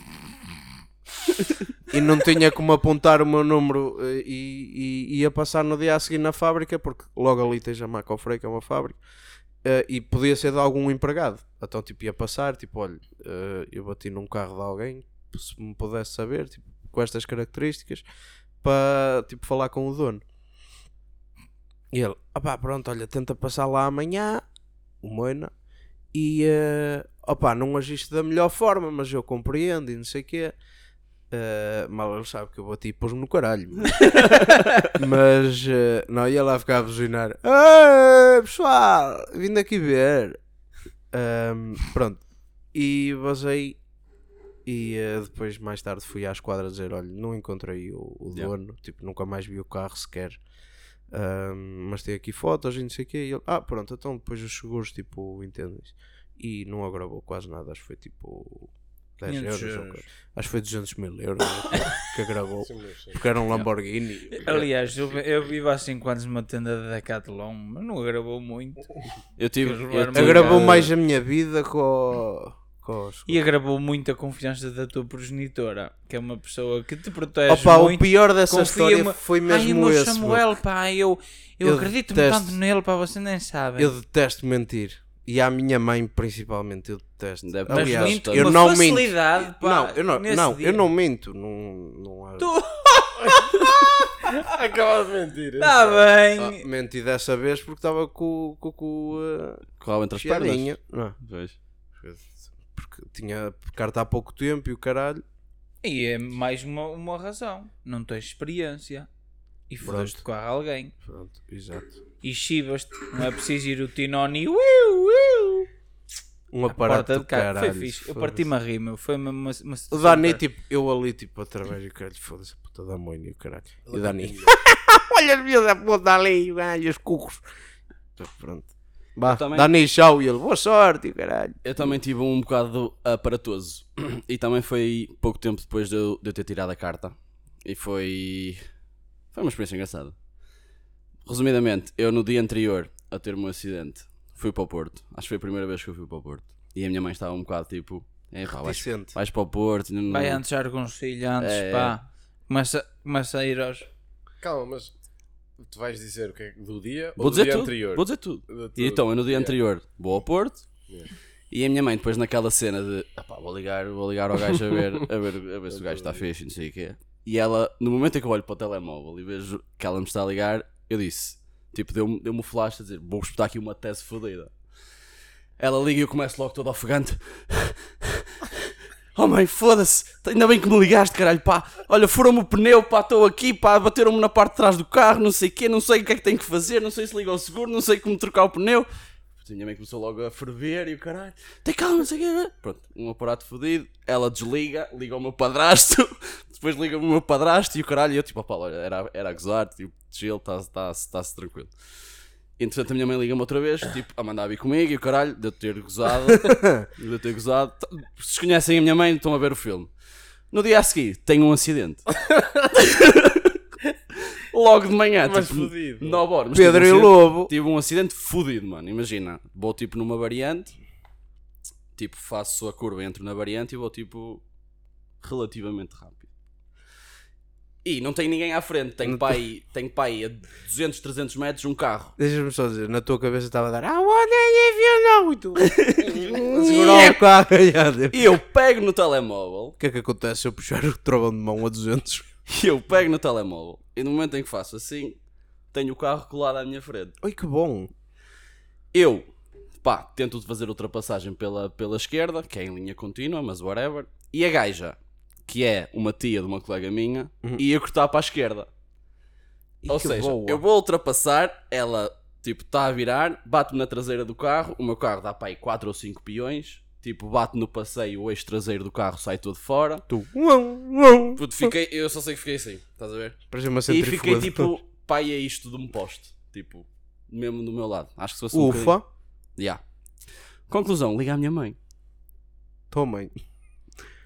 e não tinha como apontar o meu número eh, e, e ia passar no dia a seguir na fábrica, porque logo ali tens a Macofrei, que é uma fábrica, eh, e podia ser de algum empregado. Então, tipo, ia passar, tipo, olha, eh, eu bati num carro de alguém, se me pudesse saber, tipo, com estas características, para, tipo, falar com o dono. E ele, opá, pronto, olha, tenta passar lá amanhã, o Moina, e, eh, opá, não agiste da melhor forma, mas eu compreendo e não sei o quê. Uh, mal ele sabe que eu bati e pôs-me no caralho. Mas uh, não ia lá ficar a buzinar. Pessoal, vim aqui ver. Um, pronto. E basei. E uh, depois, mais tarde, fui à esquadra dizer: Olha, não encontrei o, o Yeah. dono. Tipo, nunca mais vi o carro sequer. Um, mas tem aqui fotos e não sei o quê. E ele, ah, pronto, então depois os seguros, tipo, entendem isso. E não agravou quase nada. Acho que foi tipo 10 500 euros. ou euros. Acho que foi 200 mil euros que, que agravou. Porque era um Lamborghini. Aliás, eu, eu vivo há 5 anos numa tenda de Decathlon, mas não agravou muito. Eu tive. Eu Agravou mais a minha vida com, o- com os. E agravou muito a confiança da tua progenitora, que é uma pessoa que te protege Opa, o muito. pior dessa história foi Ai, o mesmo meu esse. Samuel, pá, eu, eu, Eu acredito detesto- tanto nele, pá, você nem sabe. Eu detesto mentir. E à minha mãe, principalmente, eu detesto. Deve- Mas Aliás, minto eu não minto. facilidade, pá, Não, eu não, não, dia. eu não minto. Não, não há- Tu- Acaba de mentir. Tá bem. Ah, menti dessa vez porque estava com, com, com uh, Correu entre as pernas. Não, Pois. porque tinha carta há pouco tempo e o caralho. E é mais uma, uma razão. Não tens experiência. E foste com alguém. Pronto, exato. E chivas-te. Não é preciso ir o Tinoni. Uiu, uiu. Um aparato de caralho. Foi fixe. Eu parti-me a rir, meu. Foi uma, uma, uma O Dani, tipo, eu ali, tipo, através do caralho, foda-se, a puta da mãe e o caralho. E o Dani, Olha as filhas da puta ali, olha os cucos. Pronto. Bah, também- Dani Show e ele, boa sorte, e caralho. Eu também tive um bocado aparatoso. E também foi pouco tempo depois de eu, de eu ter tirado a carta. E foi. Foi uma experiência engraçada. Resumidamente, eu no dia anterior a ter o meu acidente fui para o Porto. Acho que foi a primeira vez que eu fui para o Porto. E a minha mãe estava um bocado tipo. É, pá, vais, vais para o Porto. Não, Vai antes já com os filhos, antes, É, pá. Começa, começa a ir aos. Calma, mas tu vais dizer o que é do dia Vou ou do dia tudo. anterior? Vou dizer tudo. Do- E então, eu no dia Yeah. anterior vou ao Porto. Yeah. E a minha mãe depois naquela cena de "Epá, vou ligar, vou ligar ao gajo a ver, a ver, a ver se o gajo está fixe e não sei o quê. E ela, no momento em que eu olho para o telemóvel e vejo que ela me está a ligar, eu disse, tipo, deu-me deu um flash a dizer, vou espetar aqui uma tese fodida. Ela liga e eu começo logo todo ofegante. Oh mãe, foda-se, ainda bem que me ligaste, caralho, pá. Olha, foram-me o pneu, pá, estou aqui, pá, bateram-me na parte de trás do carro, não sei o quê, não sei o que é que tenho que fazer, não sei se liga ao seguro, não sei como trocar o pneu. A minha mãe começou logo a ferver e o caralho, tem calma, não sei o quê. Pronto, um aparato fodido, ela desliga, liga ao meu padrasto, depois liga-me o meu padrasto e o caralho, e eu tipo, opá, olha, era, era a gozar, tipo, chill, está-se tá, tá tranquilo. Entretanto, a minha mãe liga-me outra vez, tipo, a mandar vir comigo e o caralho, de eu ter gozado, de eu ter gozado. Se conhecem a minha mãe, estão a ver o filme. No dia a seguir, tenho um acidente. Logo de manhã, Mas tipo, fodido. 9 horas. Mas Pedro tive um e acidente- Lobo. Tive um acidente fodido, mano. Imagina, vou tipo numa variante, tipo, faço a curva, entro na variante e vou tipo relativamente rápido. E não tem ninguém à frente, tenho pai, tenho pai a 200, 300 metros um carro. Deixa-me só dizer, na tua cabeça estava a dar Ah, know? E tu a segurar o carro e E eu pego no telemóvel, O que é que acontece se eu puxar o trovão de mão a 200? e eu pego no telemóvel, e no momento em que faço assim, tenho o carro colado à minha frente. Oi, que bom. Eu, pá, tento fazer ultrapassagem pela, pela esquerda, que é em linha contínua, mas whatever. E a gaja, que é uma tia de uma colega minha, ia cortar para a esquerda. Ih, Ou seja, boa. eu vou ultrapassar, ela, tipo, está a virar, bate-me na traseira do carro, o meu carro dá para aí 4 ou 5 peões, tipo, bate no passeio, o eixo traseiro do carro sai todo fora. Tu. Uau, uau. Puto, fiquei, eu só sei que fiquei assim, estás a ver? Parece uma E fiquei tipo, pai, é isto de um poste, tipo, mesmo do meu lado. Acho que se fosse um bocadinho- Ufa. Yeah. Conclusão, liga à minha mãe. Tua mãe.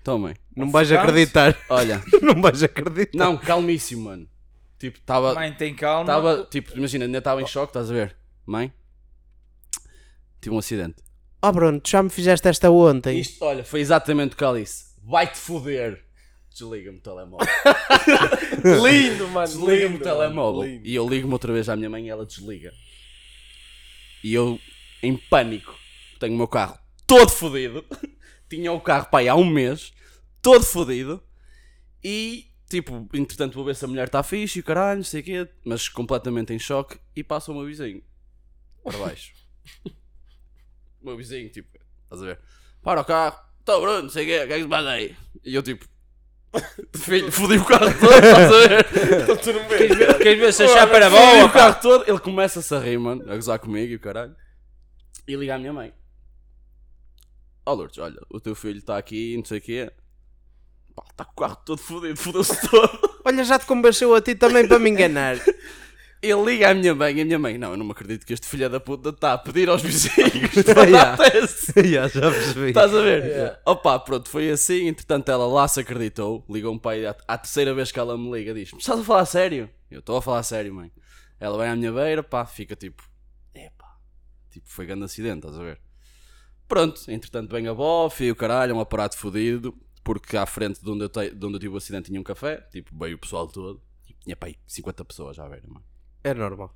Toma. Não vais Ofegante? acreditar. Olha, Não vais acreditar. não, calmíssimo, mano. Tipo, estava. Mãe, tem calma. Tava, tipo, imagina, ainda estava em choque, estás a ver? Mãe? Tive um acidente. Oh, Bruno, tu já me fizeste esta ontem. Isto, olha, foi exatamente o que ela disse. Vai-te foder. Desliga-me o telemóvel. Lindo, mano. Desliga-me o lindo, telemóvel. lindo. E eu ligo-me outra vez à minha mãe e ela desliga. E eu, em pânico, tenho o meu carro todo fodido. Tinha o carro pai há um mês, todo fodido. E, tipo, entretanto vou ver se a mulher está fixe e o caralho, não sei o quê. Mas completamente em choque. E passa o meu vizinho. Para baixo. o meu vizinho, tipo, estás a ver? Para o carro. Estou Bruno, não sei o quê, o que é que se passa aí? E eu, tipo... Filho, fodi o carro todo, estás a ver? Queres ver, queres ver se a chapa era Fodi boa? o carro todo, ele começa-se a rir, mano, a gozar comigo e o caralho. E liga à minha mãe. Ó Lourdes, olha, o teu filho está aqui, não sei o quê. Pá, está com o carro todo fodido, fodeu-se todo. Olha, já te convenceu a ti também para me enganar. Ele liga à minha mãe e a minha mãe, não, eu não me acredito que este filho da puta está a pedir aos vizinhos Yeah. para dar teste. Já, já percebi. Estás a ver? Opa, pronto, foi assim. Entretanto, ela lá se acreditou. Ligou-me para aí à, à terceira vez que ela me liga. Diz-me: Estás a falar a sério? Eu estou a falar a sério, mãe. Ela vem à minha beira, pá, fica tipo: Epá, tipo, foi grande acidente, estás a ver? Pronto, entretanto, vem a bofe e o caralho, é um aparato fodido. Porque à frente de onde, eu te- de onde eu tive o acidente tinha um café. Tipo, veio o pessoal todo. Tinha pá, aí 50 pessoas à beira, mano. É normal.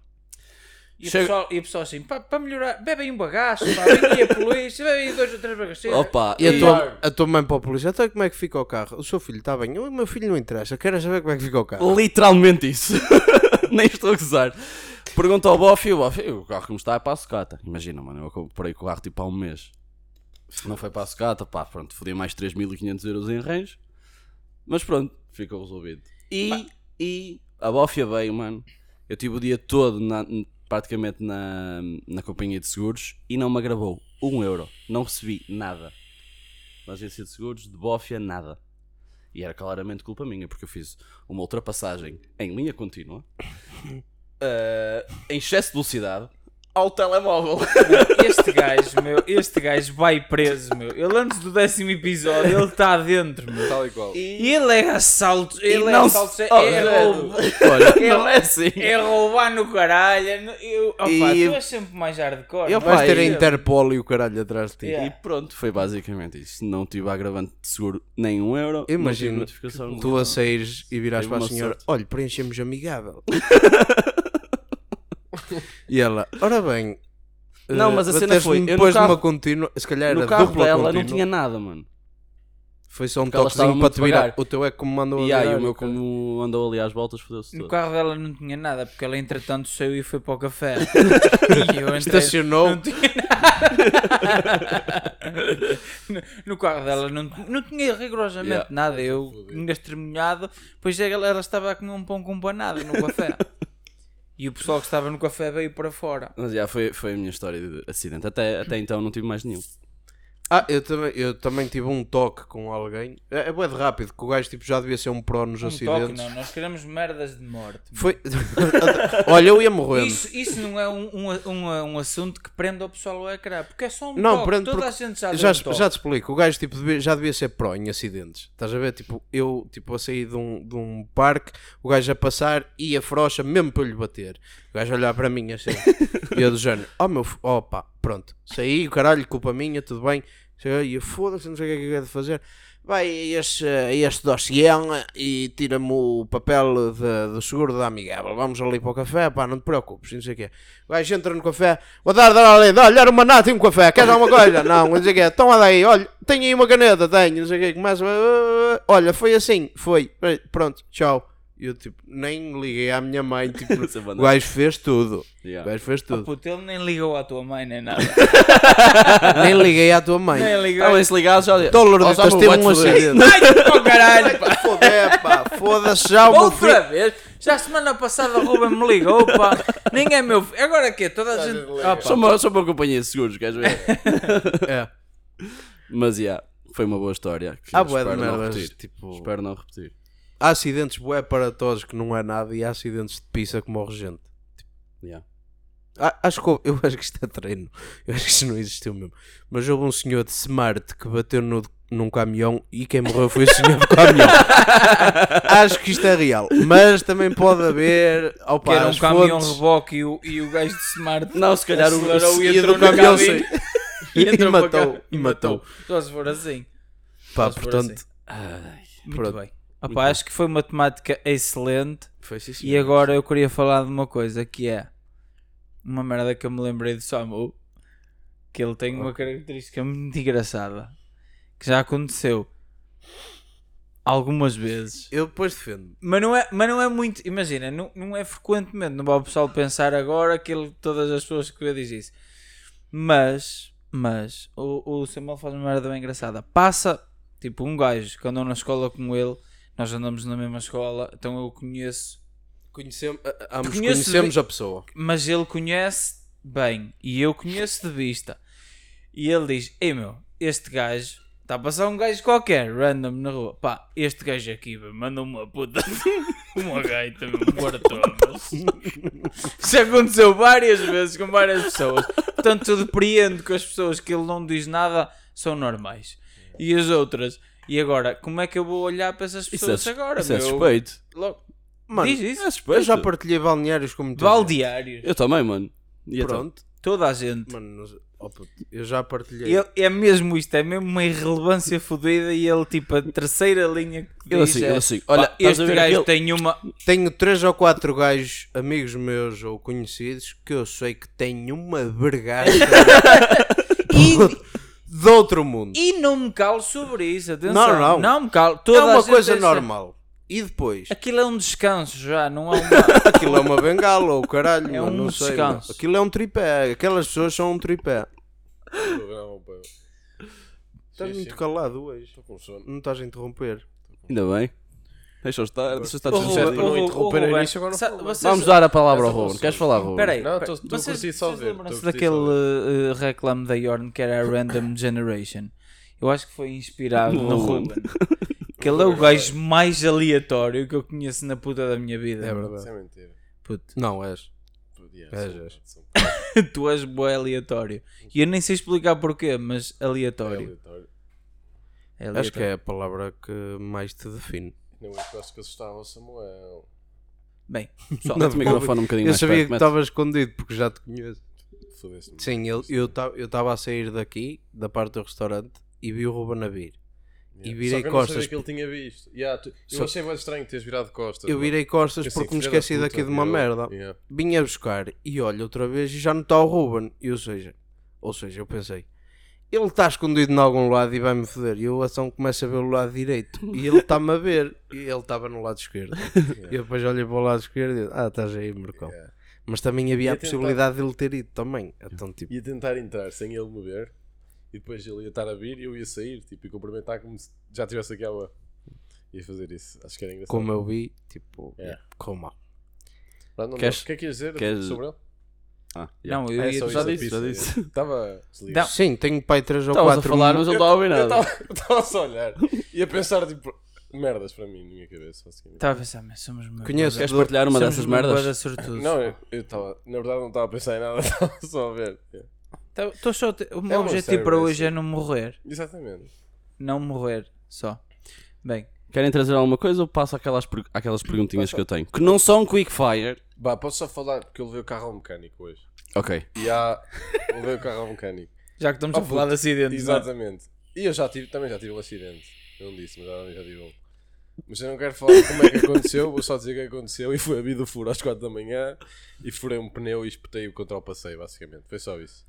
E o Chega- pessoal, e o pessoal assim, para melhorar, bebe aí um bagaço, pá, vem aí a polícia, bebe aí dois ou três bagaceiros. Opa, E a e- tua, a tua mãe para o polícia, então como é que fica o carro? O seu filho está bem? O meu filho não interessa, quero saber como é que fica o carro. Literalmente isso. Nem estou a gozar. Pergunta ao Boff e o Boff, o carro como está é para a sucata. Imagina, mano, eu comprei com o carro tipo há um mês. Não foi para a sucata, pá, pronto, fodi mais 3.500 euros em range. Mas pronto, ficou resolvido. E, e a Bófia veio, mano. Eu tive o dia todo na- praticamente na, na companhia de seguros e não me agravou um euro. Não recebi nada. Na agência de seguros, de Bófia, nada. E era claramente culpa minha, porque eu fiz uma ultrapassagem em linha contínua, eh, em excesso de velocidade, ao telemóvel. Este gajo, meu, este gajo vai preso, meu. Ele antes do décimo episódio, ele está dentro, meu. Tal e qual. E ele é assalto, ele é não assalto, se- é, Oh, roubo, Olha, não é assim. é roubar no caralho. Eu, opa, E- tu és sempre mais hardcore. Eu Vais é? ter a Vai, Interpol e o caralho atrás de ti. Yeah. E pronto, foi basicamente isso. Não tive agravante de seguro nem um euro. notificação tu a saíres e virás para a senhora. Olha, preenchemos amigável. e ela: Ora bem. Não, eh, mas a cena foi, eu Depois de uma contínua, se calhar era No carro dupla dela contínua. não tinha nada, mano. Foi só um Porque ela toquezinho estava para muito te virar. devagar. O teu é como mandou a E aí virar, o meu, cara. como andou ali às voltas, fodeu-se No todo. carro dela não tinha nada, porque ela entretanto saiu e foi para o café. e eu entrei, Estacionou. Não tinha nada. no, no carro dela não, não tinha rigorosamente Yeah. nada. Eu, estremunhado, pois ela, ela estava a comer um pão com panada no café. e o pessoal que estava no café veio para fora. Mas já foi, foi a minha história de acidente. Até, até então não tive mais nenhum. Ah, eu também, eu também tive um toque com alguém. É, é bué de rápido, que o gajo tipo, já devia ser um pró nos Um acidentes. toque, não. Nós queremos merdas de morte. Foi. Olha, eu ia morrendo. Isso, isso não é um, um, um, um assunto que prenda o pessoal ao ecrã, porque é só um Não, toque. prende Toda a gente já Já, um já te explico, o gajo tipo, já devia ser pró em acidentes. Estás a ver? Tipo, eu tipo, a sair de um, de um parque, o gajo a passar e a frocha mesmo para lhe bater. O gajo a olhar para mim assim. e eu do género, oh meu, f- oh pronto. Saí, o caralho, culpa minha, tudo bem. E foda-se, não sei o que é que de fazer. Vai a este, a este dossiê e tira-me o papel de- do seguro da amigável. Vamos ali para o café, pá, não te preocupes, não sei o quê. O gajo entra no café, boa tarde, olha ali, olha, era uma nata e um café, queres alguma coisa? não, não sei o quê, toma daí, olha, tenho aí uma caneta, tenho, não sei o quê, começa, "Ah, olha, foi assim, foi, pronto, tchau. E eu, tipo, nem liguei à minha mãe, tipo, Você o gajo fez tudo, o Yeah. gajo fez Oh, tudo. puto, ele nem ligou à tua mãe nem nada. nem liguei à tua mãe. nem ligou. Estavam se ligados, olha. Então, Lourdes, ó, Samuel, teve um acidente. Para o caralho, pá. Foder, pá, foda-se já o meu filho. Outra vez? Já a semana passada o Ruben me ligou, pá. Nem é meu filho. Agora que Toda a gente. Ah, pá. Sou uma, sou uma companhia de seguros, queres ver? É. Mas, yeah, foi uma boa história. que eu bué de espero não merdas, repetir. tipo... Espero não repetir. Há acidentes bué para todos que não é nada e há acidentes de pizza como o regente. Yeah. Ah, acho que eu acho que isto é treino. Eu acho que isto não existiu mesmo. Mas houve um senhor de Smart que bateu no, num caminhão e quem morreu foi o senhor do caminhão. acho que isto é real. Mas também pode haver. Opa, Que era um caminhão fontes- reboque e o, e o gajo de Smart Não, se calhar o e entrou do no caminhão sem- E e matou, cá e matou. Só se for assim. Pá, portanto, assim. Ai, Muito pronto. bem. Opa, acho que foi uma temática excelente. foi sim, E senhor. agora eu queria falar de uma coisa que é uma merda que eu me lembrei do Samu. Que ele tem uma característica muito engraçada que já aconteceu algumas vezes. Eu depois defendo. Mas não é, mas não é muito. Imagina, não, não é frequentemente. Não vai o pessoal pensar agora que ele, todas as pessoas que eu diz isso. Mas, mas, o, o Samuel faz uma merda bem engraçada. Passa, tipo, um gajo que andou na escola com ele. Nós andamos na mesma escola, então eu conheço. Conhecemos, a- a- ambos conhecemos a pessoa. Mas ele conhece bem e eu conheço de vista. E ele diz: Ei meu, este gajo está a passar um gajo qualquer, random na rua. Pá, este gajo aqui manda uma puta, uma gaita, meu, quartomas. Isso aconteceu várias vezes com várias pessoas. Portanto, eu depreendo que as pessoas que ele não diz nada são normais. E as outras. E agora, como é que eu vou olhar para essas Isso é, pessoas agora? isso é meu? suspeito. Logo, Mano, diz isso. É eu suspeito. já partilhei balneários com muita gente. Baldeários. Eu também, mano. E então? Pronto. Toda a gente. Mano, oh, eu já partilhei. Ele, é mesmo isto, é mesmo uma irrelevância fodida e ele tipo a terceira linha que Eu diz assim, é, eu assim. Olha, "Pá, este gajo aquele- tem uma Tenho três ou quatro gajos, amigos meus ou conhecidos, que eu sei que têm uma vergagem de outro mundo. e não me calo sobre isso, atenção, Não, não. me calo, toda é uma coisa normal. E depois? Aquilo é um descanso já, não é uma Aquilo é uma bengala ou caralho, É mano, um não sei. descanso. mano. Aquilo é um tripé. Aquelas pessoas são um tripé. Não. Estás muito calado hoje. Estou com sono. Não estás a interromper. Ainda bem. Deixa eu estar. Deixa eu estar Oh, Ruben, descansado. para não oh, interromper oh, o Ruben, início, agora não sa- falo. vocês- Vamos dar a palavra ao Ruben. não Queres falar, Ruben? Peraí, Não, pera- tô- tô a curtir só ver, lembram-se tô a curtir daquele só uh, reclame da Yorn que era a Random Generation? Eu acho que foi inspirado no Não, Ruben. que ele é o gajo mais aleatório que eu conheço na puta da minha vida. É Isso verdade. é mentira. Puto. Não, és. És, são- és. são- tu és bué aleatório. E eu nem sei explicar porquê, mas é aleatório. aleatório. É Acho que aleatório. é a palavra que mais te define. Não, eu gosto que assustava o Samuel. Bem, pessoal, Não, Mete o microfone um bocadinho Eu mais sabia perto, que mete. estavas escondido porque já te conheço. Sim, eu estava eu tava a sair daqui, da parte do restaurante, e vi o Ruben a vir. Yeah. e virei Só que eu não costas sabia que ele tinha visto. Yeah, tu- eu Só- achei mais estranho teres virado costas. Eu virei costas Pensei porque me esqueci puta daqui de uma virou. merda. Yeah. Vim a buscar e olho outra vez e já não está o Ruben. E, ou seja, ou seja, eu pensei, ele está escondido em algum lado e vai-me foder. E eu ação começo a ver o lado direito e ele está-me a ver. E ele estava no lado esquerdo. E eu depois olhei para o lado esquerdo e disse, ah, estás aí, Mercão. Yeah. Mas também havia Ia a tentar- possibilidade de ele ter ido também. Então, tipo, Ia tentar entrar sem ele me ver. E depois ele ia estar a vir e eu ia sair. Tipo, e cumprimentar como se já estivesse aqui à boa. Ia fazer isso. Acho que era engraçado. como eu vi, tipo, Yeah. Queres- dá. O que é que ias dizer queres- sobre ele? Ah, yeah. não, eu É ia só já disse. já disse. Estava desligado. Sim, tenho pai 3 ou Estavas a 4 falar, mas não estava a ouvir nada. estava- eu estava só a olhar e a pensar tipo merdas para mim na minha cabeça. Estava a pensar, mas somos uma Conheço- Queres partilhar uma dessas merdas? Não, eu eu estava, na verdade, não estava a pensar em nada, estava só a ver. Yeah. Tá- só O meu É um objetivo para hoje é não morrer. Exatamente. Não morrer, só. Bem, Querem trazer alguma coisa ou passo aquelas, aquelas perguntinhas que eu tenho? Que não são quick fire. Bah, posso só falar porque eu levei o carro ao mecânico hoje. Ok. E há. levei o carro ao mecânico. já que estamos Oh, a falar puto, de acidentes, não é? Exatamente. E eu já tive, também já tive um acidente. Eu não disse, mas já, já tive um. Mas eu não quero falar como é que aconteceu, vou só dizer o que aconteceu. E foi a vida furo às 4 da manhã e furei um pneu e espetei-o contra o passeio, basicamente. Foi só isso.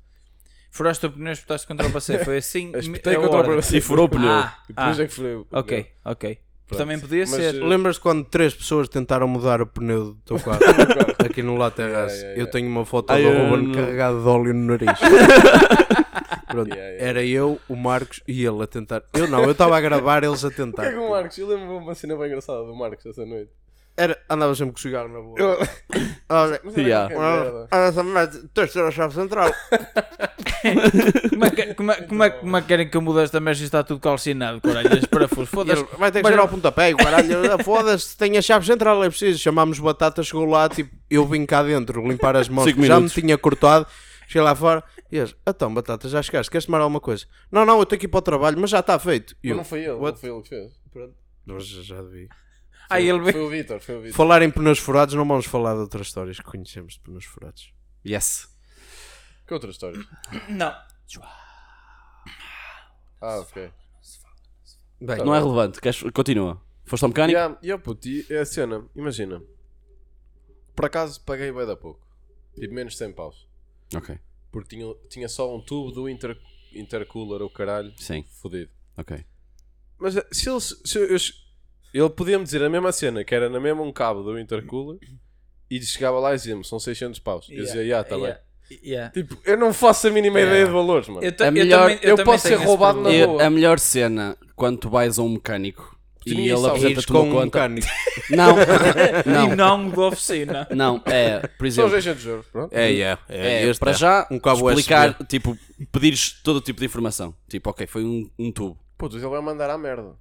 Furaste o pneu, espetaste contra o passeio. Foi assim. Espetei contra o passeio. E furou o pneu. Ah, E depois ah, é que furei o ok, pneu. ok. Pronto. Também podia Mas, ser. eh, Lembras-te quando três pessoas tentaram mudar o pneu do teu carro aqui no Laterras? Yeah, yeah, Eu yeah. tenho uma foto Ai, do eu Ruben carregado de óleo no nariz. Pronto, Yeah, yeah. era eu, o Marcos e ele a tentar. Eu não, eu estava a gravar, eles a O que é tentar. que o Marcos? Eu lembro-me uma cena bem engraçada do Marcos essa noite. Era, andava sempre com cigarro na boca. Eu... Olha, Yeah. olha essa merda, tens de ter a chave central. Como é, que, como, é, como, é, como é que querem que eu mude esta merda e está tudo calcinado, caralho? Os parafusos, foda-se. vai ter que Mas ser ao pontapé, e o caralho, foda-se, tem a chave central, é preciso. Chamámos batata, chegou lá, tipo, eu vim cá dentro limpar as mãos, já me tinha cortado. Cheguei lá fora e eles, então batata, já chegaste, queres tomar alguma coisa? Não, não, eu tenho que ir para o trabalho, mas já está feito. Eu, não foi ele, não foi ele que fez. Mas já vi. Ah, ele Foi o Vitor, foi o Vitor. Falar em pneus furados, não vamos falar de outras histórias que conhecemos de pneus furados. Yes. Que outra história? Não. Ah, ok. Bem, Tá Não é relevante. Queres... Continua. Foste ao mecânico? Yeah, yeah, puto, e é a cena, imagina. Por acaso paguei bem da pouco. Tipo, menos de 100 paus. Ok. Porque tinha, tinha só um tubo do inter, intercooler, o caralho. Sim. Fodido. Ok. Mas eh, se eles. Se eu- eu- ele podia-me dizer a mesma cena, que era na mesma um cabo do intercooler. E chegava lá e dizia-me, são 600 paus. Eu dizia, yeah, tá bem. yeah, yeah. Tipo, eu não faço a mínima ideia de valores, mano. Eu, ta- É eu melhor- também, eu eu posso ser roubado na. E a melhor cena, quando tu vais a um mecânico e ele apresenta-te uma com um conta. mecânico. Não, E não, não de oficina. não. É, por São exemplo, 600 euros, pronto. É, é, é, este para é. já um cabo explicar, USB. tipo, pedires todo tipo de informação. Tipo, ok, foi um, um tubo. Puto, ele vai mandar à merda.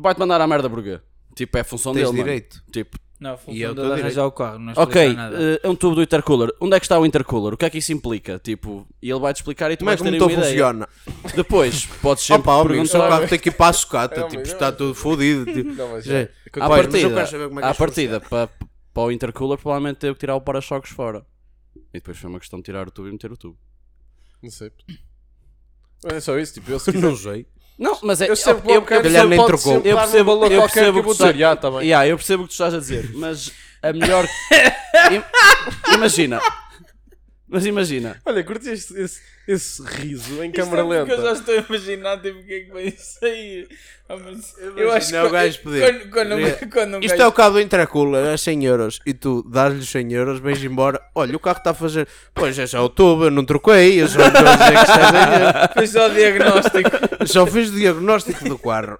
Vai-te mandar à merda porquê? Tipo, é a função Tens dele, mano. direito. Tipo, Não, E eu funciona tô de arranjar direito. o carro. Não ok, explicar nada. eh, é um tubo do intercooler. Onde é que está o intercooler? O que é que isso implica? Tipo, e ele vai-te explicar e tu Como é vais que o ter motor uma ideia. funciona? Depois, podes sempre Opa, amigo, o seu carro tem que ir para a sucata, É, tipo, mas está eu- tudo fodido. Tipo. Não, mas é. À mas eu partida, é à partida para, para o intercooler, provavelmente teve que tirar o para-choques fora. E depois foi uma questão de tirar o tubo e meter o tubo. Não sei. Mas é só isso, tipo, eu se quiser. Não sei. Não, mas é. Eu vou eu, calhar ele nem trocou. eu percebo, um valor eu percebo que eu tu dizer, "Ya, tá bem." Yeah, eu percebo o que tu estás a dizer, mas a melhor. Im- imagina. Mas imagina. Olha, curti este- esse, esse riso em câmara Isto é porque Eu já lenta. estou a imaginar tipo, o que é que vai sair. Ah, mas eu acho que Imagina o gajo pedir. quando, quando, quando um Isto é gajo- o carro do Intercooler, é 100 euros. E tu dás-lhe 100 euros, vais embora. Olha, o carro está a fazer. Pois é, já o tubo, eu não troquei. Eu só estou a dizer que a Foi só o diagnóstico. Só fiz o diagnóstico do carro.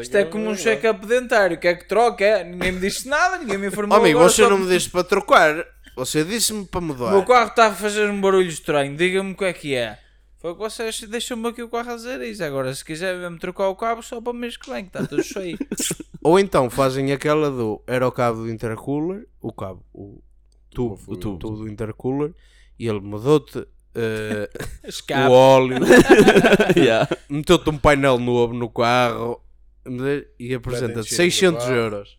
Isto é como um check-up dentário. Quer que troque? É? Ninguém me disse nada, ninguém me informou. Oh, amigo, agora você só- não me disse para trocar. Você disse-me para O meu mudar. carro está a fazer um barulho estranho. Diga-me o que é que é. Foi que vocês deixam-me aqui o carro a dizer isso. Agora, se quiser mesmo trocar o cabo, só para o mês que vem, que está tudo cheio. Ou então fazem aquela do. Era o cabo do intercooler, o cabo, o tubo, O o tubo, tubo. do intercooler, e ele mudou-te eh, o óleo, Yeah. meteu-te um painel novo no carro e apresenta Mete 600 encher no euros.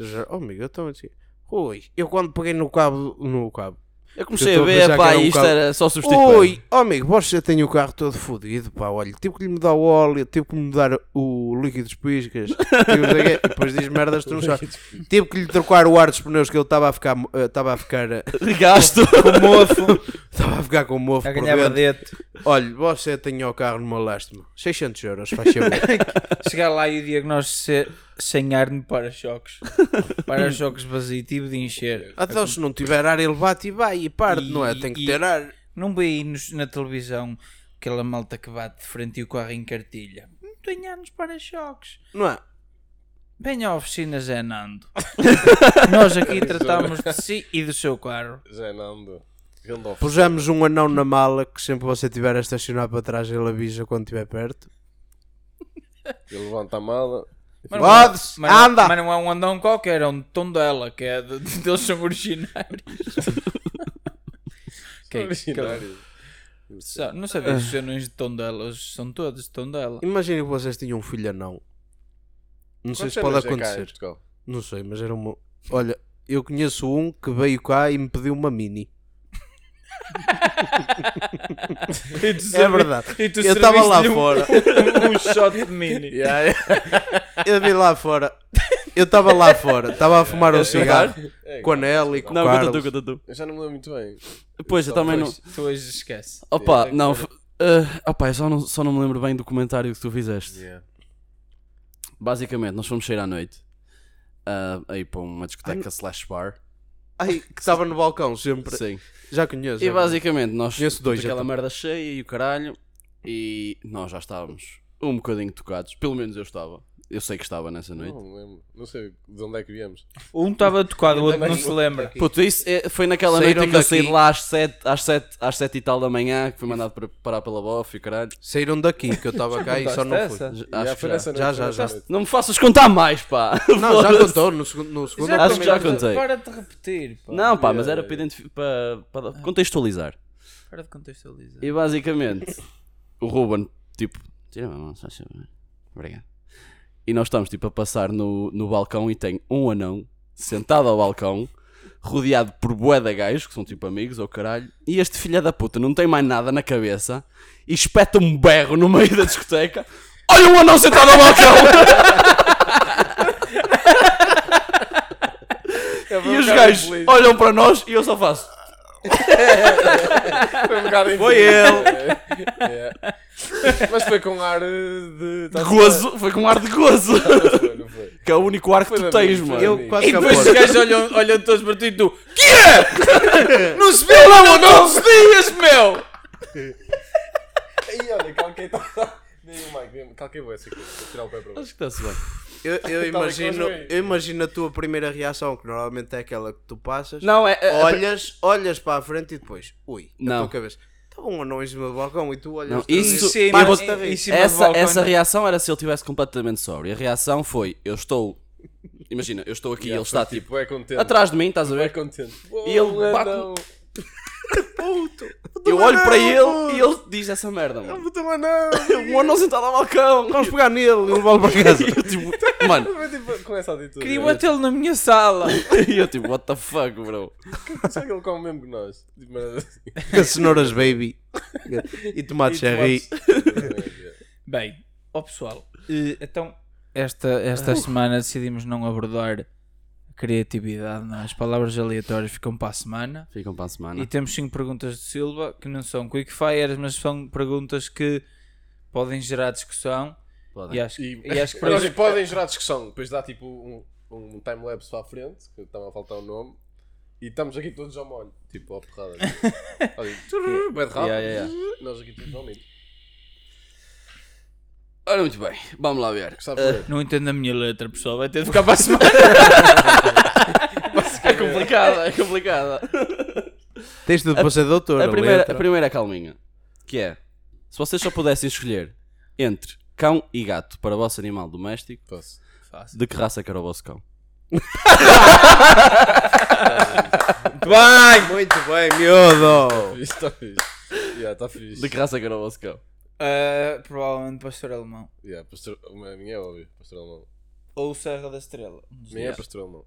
Ou seja, Oh, amigo, eu estou assim. Ui, eu quando peguei no cabo, no cabo, Eu comecei Eu a a ver, que pá, era um isto era só substituir. Oi, oh amigo, você tem o carro todo fodido, pá, olha, tive que lhe mudar o óleo, tive que lhe mudar o líquido dos piscas, e depois diz merdas tu não sabes. Tive que lhe trocar o ar dos pneus que ele estava a ficar, eh, estava a ficar eh, Gasto. com mofo, estava a ficar com mofo A por ganhar dentro. verdete. Olha, você tem o carro numa lástima, 600 euros, faz favor. Chegar lá e o diagnóstico ser sem ar no para-choques. Para-choques vazio, tive de encher. Então se não tiver ar ele bate e vai e parte, não é? Tem que ter ar. Não veio aí nos- na televisão aquela malta que bate de frente e o carro em cartilha. Não tem ar nos para-choques. Não é? Venha à oficina Zé Nando. Nós aqui tratamos de si e do seu carro. Já Nando. Pusemos um anão na mala que sempre você tiver a estacionar para trás ele avisa quando estiver perto. Ele levanta a mala. Mas Pode-se, mas não- anda! Mas não é um andão qualquer, é um Tondela, que é de, de- deles são originários. Que é isso? Só- Não sabia se os anões de Tondela, eles são todos de Tondela. Imagina que vocês tinham um filho anão. Não sei se pode é acontecer. Não sei, mas era uma. Olha, eu conheço um que veio cá e me pediu uma mini. É verdade. E tu Eu estava lá um- fora. um shot de mini. Eu vi lá fora. Eu estava lá fora. Estava a fumar um cigarro É, com a Nelly e com o Não, Carlos. conta tu. Eu já não me lembro muito bem. Pois, eu também não. Pois, tu hoje esquece. Opa, É, não. é. ah, opa, eu só não, só não me lembro bem do comentário que tu fizeste. Yeah. Basicamente, nós fomos sair à noite. ah, aí para uma discoteca slash bar. Ai, que estava no balcão sempre. Sim. Já conheço. E já basicamente, nós Conheço dois, aquela então. merda cheia e o caralho. E nós já estávamos um bocadinho tocados. Pelo menos eu estava. Eu sei que estava nessa noite. Não lembro. Não sei de onde é que viemos. Um estava tocado, o outro não se lembra. Puto, isso é- foi naquela Saíram noite em que eu saí de lá às 7, às 7, às 7 e tal da manhã, que fui mandado para parar pela bof e o caralho. Saíram daqui, que eu estava cá e só não. Essa? J- Já Acho que foi já. nessa noite. Já, foi já, nessa já. noite. Não me faças contar mais, pá. Não, já contou no segundo, no segundo Acho que já para- contei. Para de repetir. Pá. Não, pá, mas era para, identifi- para, para contextualizar. Para de contextualizar. E basicamente, o Ruben, tipo, tira a mão, só se- Obrigado. E nós estamos, tipo, a passar no, no balcão e tem um anão sentado ao balcão, rodeado por bué de gajos, que são tipo amigos ou caralho, e este filho da puta não tem mais nada na cabeça e espeta um berro no meio da discoteca. Olha um anão sentado ao balcão! e os gajos olham para nós e eu só faço. Foi um bocado Foi ele. Mas foi com ar de. De gozo, foi com um ar de gozo, Não foi, não foi. que é o único ar que Foi tu tens, mano. foi Eu quase E que depois os aposto. gajos olham, olham todos para ti e tu Que é? Não se viu não, não se dias, meu! Aí, olha, calquei. Dei o mic, calquei o essa aqui. Vou tirar o pé para Acho baixo. que está-se bem. Eu, eu imagino, Cosme. eu imagino a tua primeira reação, que normalmente é aquela que tu passas. Não, é. é- olhas, olhas para a frente e depois, ui, na tua cabeça. Estava um anão em cima do balcão e tu olhas. Não, para isso- eu de vou- essa, essa reação era se ele estivesse completamente sóbrio. A reação foi: eu estou. Imagina, eu estou aqui e ele está tipo É contente. atrás de mim, estás a É ver? contente. E ele Oh, bate- anão. Eu olho para ele e ele diz essa merda, mano. Puta, mas não. O anão sentado ao balcão. Vamos pegar nele e levá-lo para casa. E eu tipo, mano, tipo com essa atitude. Queria batê-lo na minha sala. e eu tipo, what the fuck, bro? Será que ele come mesmo que nós? Tipo, assim. Cenouras baby e tomate cherry. Bem, ó pessoal, eh, então esta, esta semana decidimos não abordar criatividade, não é? as palavras aleatórias ficam para a semana. Ficam para a semana. E temos 5 perguntas de Silva que não são quickfires, mas são perguntas que podem gerar discussão. Podem. E acho, E, e acho que isso- podem gerar discussão. Depois dá tipo um, um time-lapse para a frente, que estava a faltar o nome. E estamos aqui todos ao molho. Tipo, ao porrada. Olha, de rápido. Yeah, yeah, Nós aqui todos ao milho. Ora, muito bem, vamos lá ver. Ler. não entendo a minha letra, pessoal. Vai ter de ficar para a semana. é complicada, é complicada. Tens tudo para ser doutor. A primeira, letra. a primeira é calminha. Que é. Se vocês só pudessem escolher entre cão e gato para o vosso animal doméstico, Posso. Fácil. de que raça que era o vosso cão? Vai! Muito bem, miúdo! Isto está fixe. Yeah, está fixe. De que raça que era o vosso cão? Uh, provavelmente pastor alemão. Yeah, pastor... A minha é óbvio. Pastor alemão. Ou Serra da Estrela. A minha é pastor alemão.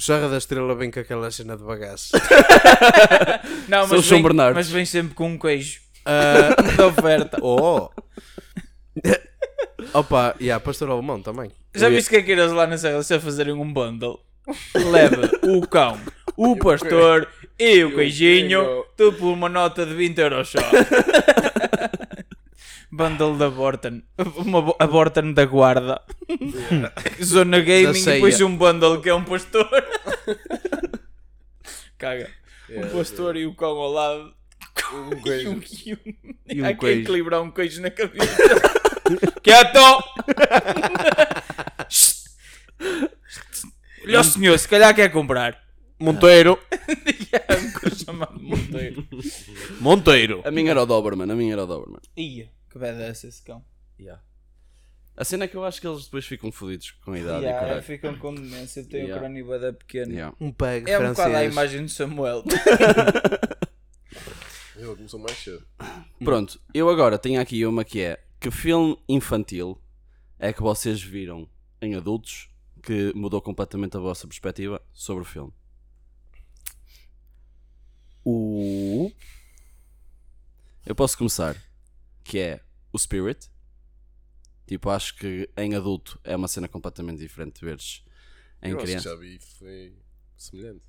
Serra da Estrela vem com aquela cena de bagaço. Não, mas São vem, Bernardos. mas vem sempre com um queijo Ah, da oferta. oh! Opa, e yeah, pastor alemão também. Já viste que é que eles lá na Serra se a fazerem um bundle? Leva o cão, o pastor e o queijinho, tudo por uma nota de 20 euros só. Bundle da Borton, uma bo- a Borton da guarda, zona gaming e depois um bundle que é um pastor. Caga. Yeah, um pastor e o cão ao lado. Um E um, queijo. e um, E um há que queijo. equilibrar um queijo na cabeça. Quieto! Olha o senhor, se calhar quer comprar. Monteiro! um Monteiro. Monteiro! A minha era o Doberman, a minha era o Doberman. Ia, que badass esse cão. A cena é que eu acho que eles depois ficam fodidos com a idade Yeah, caralho. ficam com demência, tem Yeah. o crânio bada pequeno. Yeah. Um peg É um bocado a francês. imagem do Samuel. Ele começou mais cedo. Pronto, eu agora tenho aqui uma que é que filme infantil é que vocês viram em adultos que mudou completamente a vossa perspectiva sobre o filme? O eu posso começar que é o Spirit. Tipo, acho que em adulto é uma cena completamente diferente de veres em eu acho que criança. já vi e foi semelhante.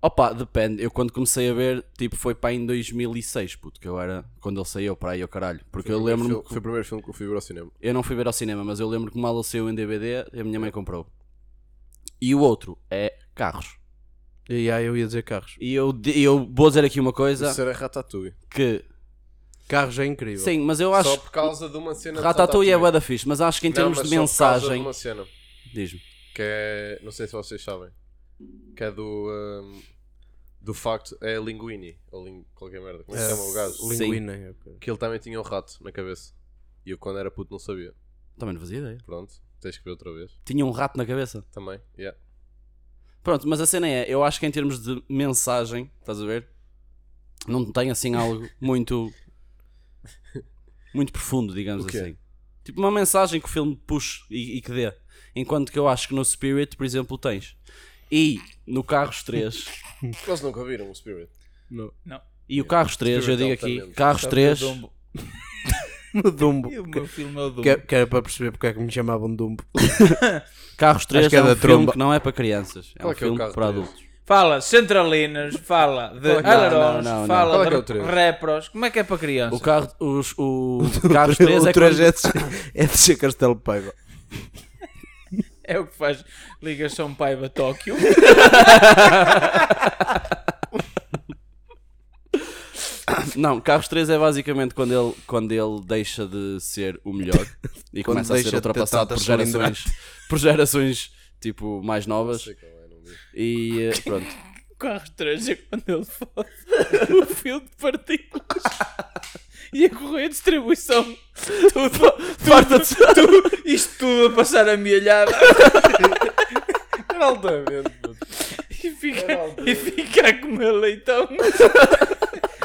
Opa, depende. Eu quando comecei a ver, tipo, foi para em 2006, puto, que eu era quando ele saiu para aí ao caralho. Porque Foi o eu primeiro lembro-me filme- Foi o primeiro filme que eu fui ver ao cinema. Eu não fui ver ao cinema, mas eu lembro que mal ele saiu em DVD, a minha mãe comprou. E o outro é carros. E aí eu ia dizer carros. E eu, eu vou dizer aqui uma coisa Isso era Ratatouille. que. Carros é incrível. Sim, mas eu Só acho. por causa de uma cena Ratatouille é bué da fixe, mas acho que em Não, termos mas de só por causa mensagem. De uma cena Diz-me. que é. Não sei se vocês sabem. Que é do. hum, do facto. É Linguini. Ou ling, qualquer merda. Como é que se chama o gajo? É ok. Que ele também tinha um rato na cabeça. E eu quando era puto não sabia. Também não fazia ideia. Pronto. Tens que ver outra vez. Tinha um rato na cabeça. Também. Yeah. Pronto, mas a cena é, eu acho que em termos de mensagem, estás a ver? Não tem assim algo muito. Muito profundo, digamos assim. Tipo uma mensagem que o filme puxe e, e que dê. Enquanto que eu acho que no Spirit, por exemplo, tens. E no Carros 3. Eles nunca viram o Spirit. Não. e o Carros 3, eu Spirit digo aqui, Carros Só 3. que o Dumbo. No Dumbo. E o meu filme é o Dumbo. Que, que era para perceber porque é que me chamavam Dumbo. Carros 3 que é é um da filme tromba. que não é para crianças. É Qual um é que é o filme Carro para 3? adultos. Fala centralinas, fala de é Não, não, não, fala é é de o três? repros. Como é que é para criança? O, carro, os, o Carros 3 o é trajeto é de ser Castelo Paiva. É o que faz ligação Paiva Tóquio. Não, Carros 3 é basicamente quando ele, quando ele deixa de ser o melhor e Quando começa a ser ultrapassado por gerações, por gerações tipo mais Não novas e eh, pronto. 3 é quando ele fode o fio de partículas. E a correia de distribuição. Tudo, tudo, tudo, isto tudo a passar amealhado. Era altamente. E fica, e fica a comer leitão.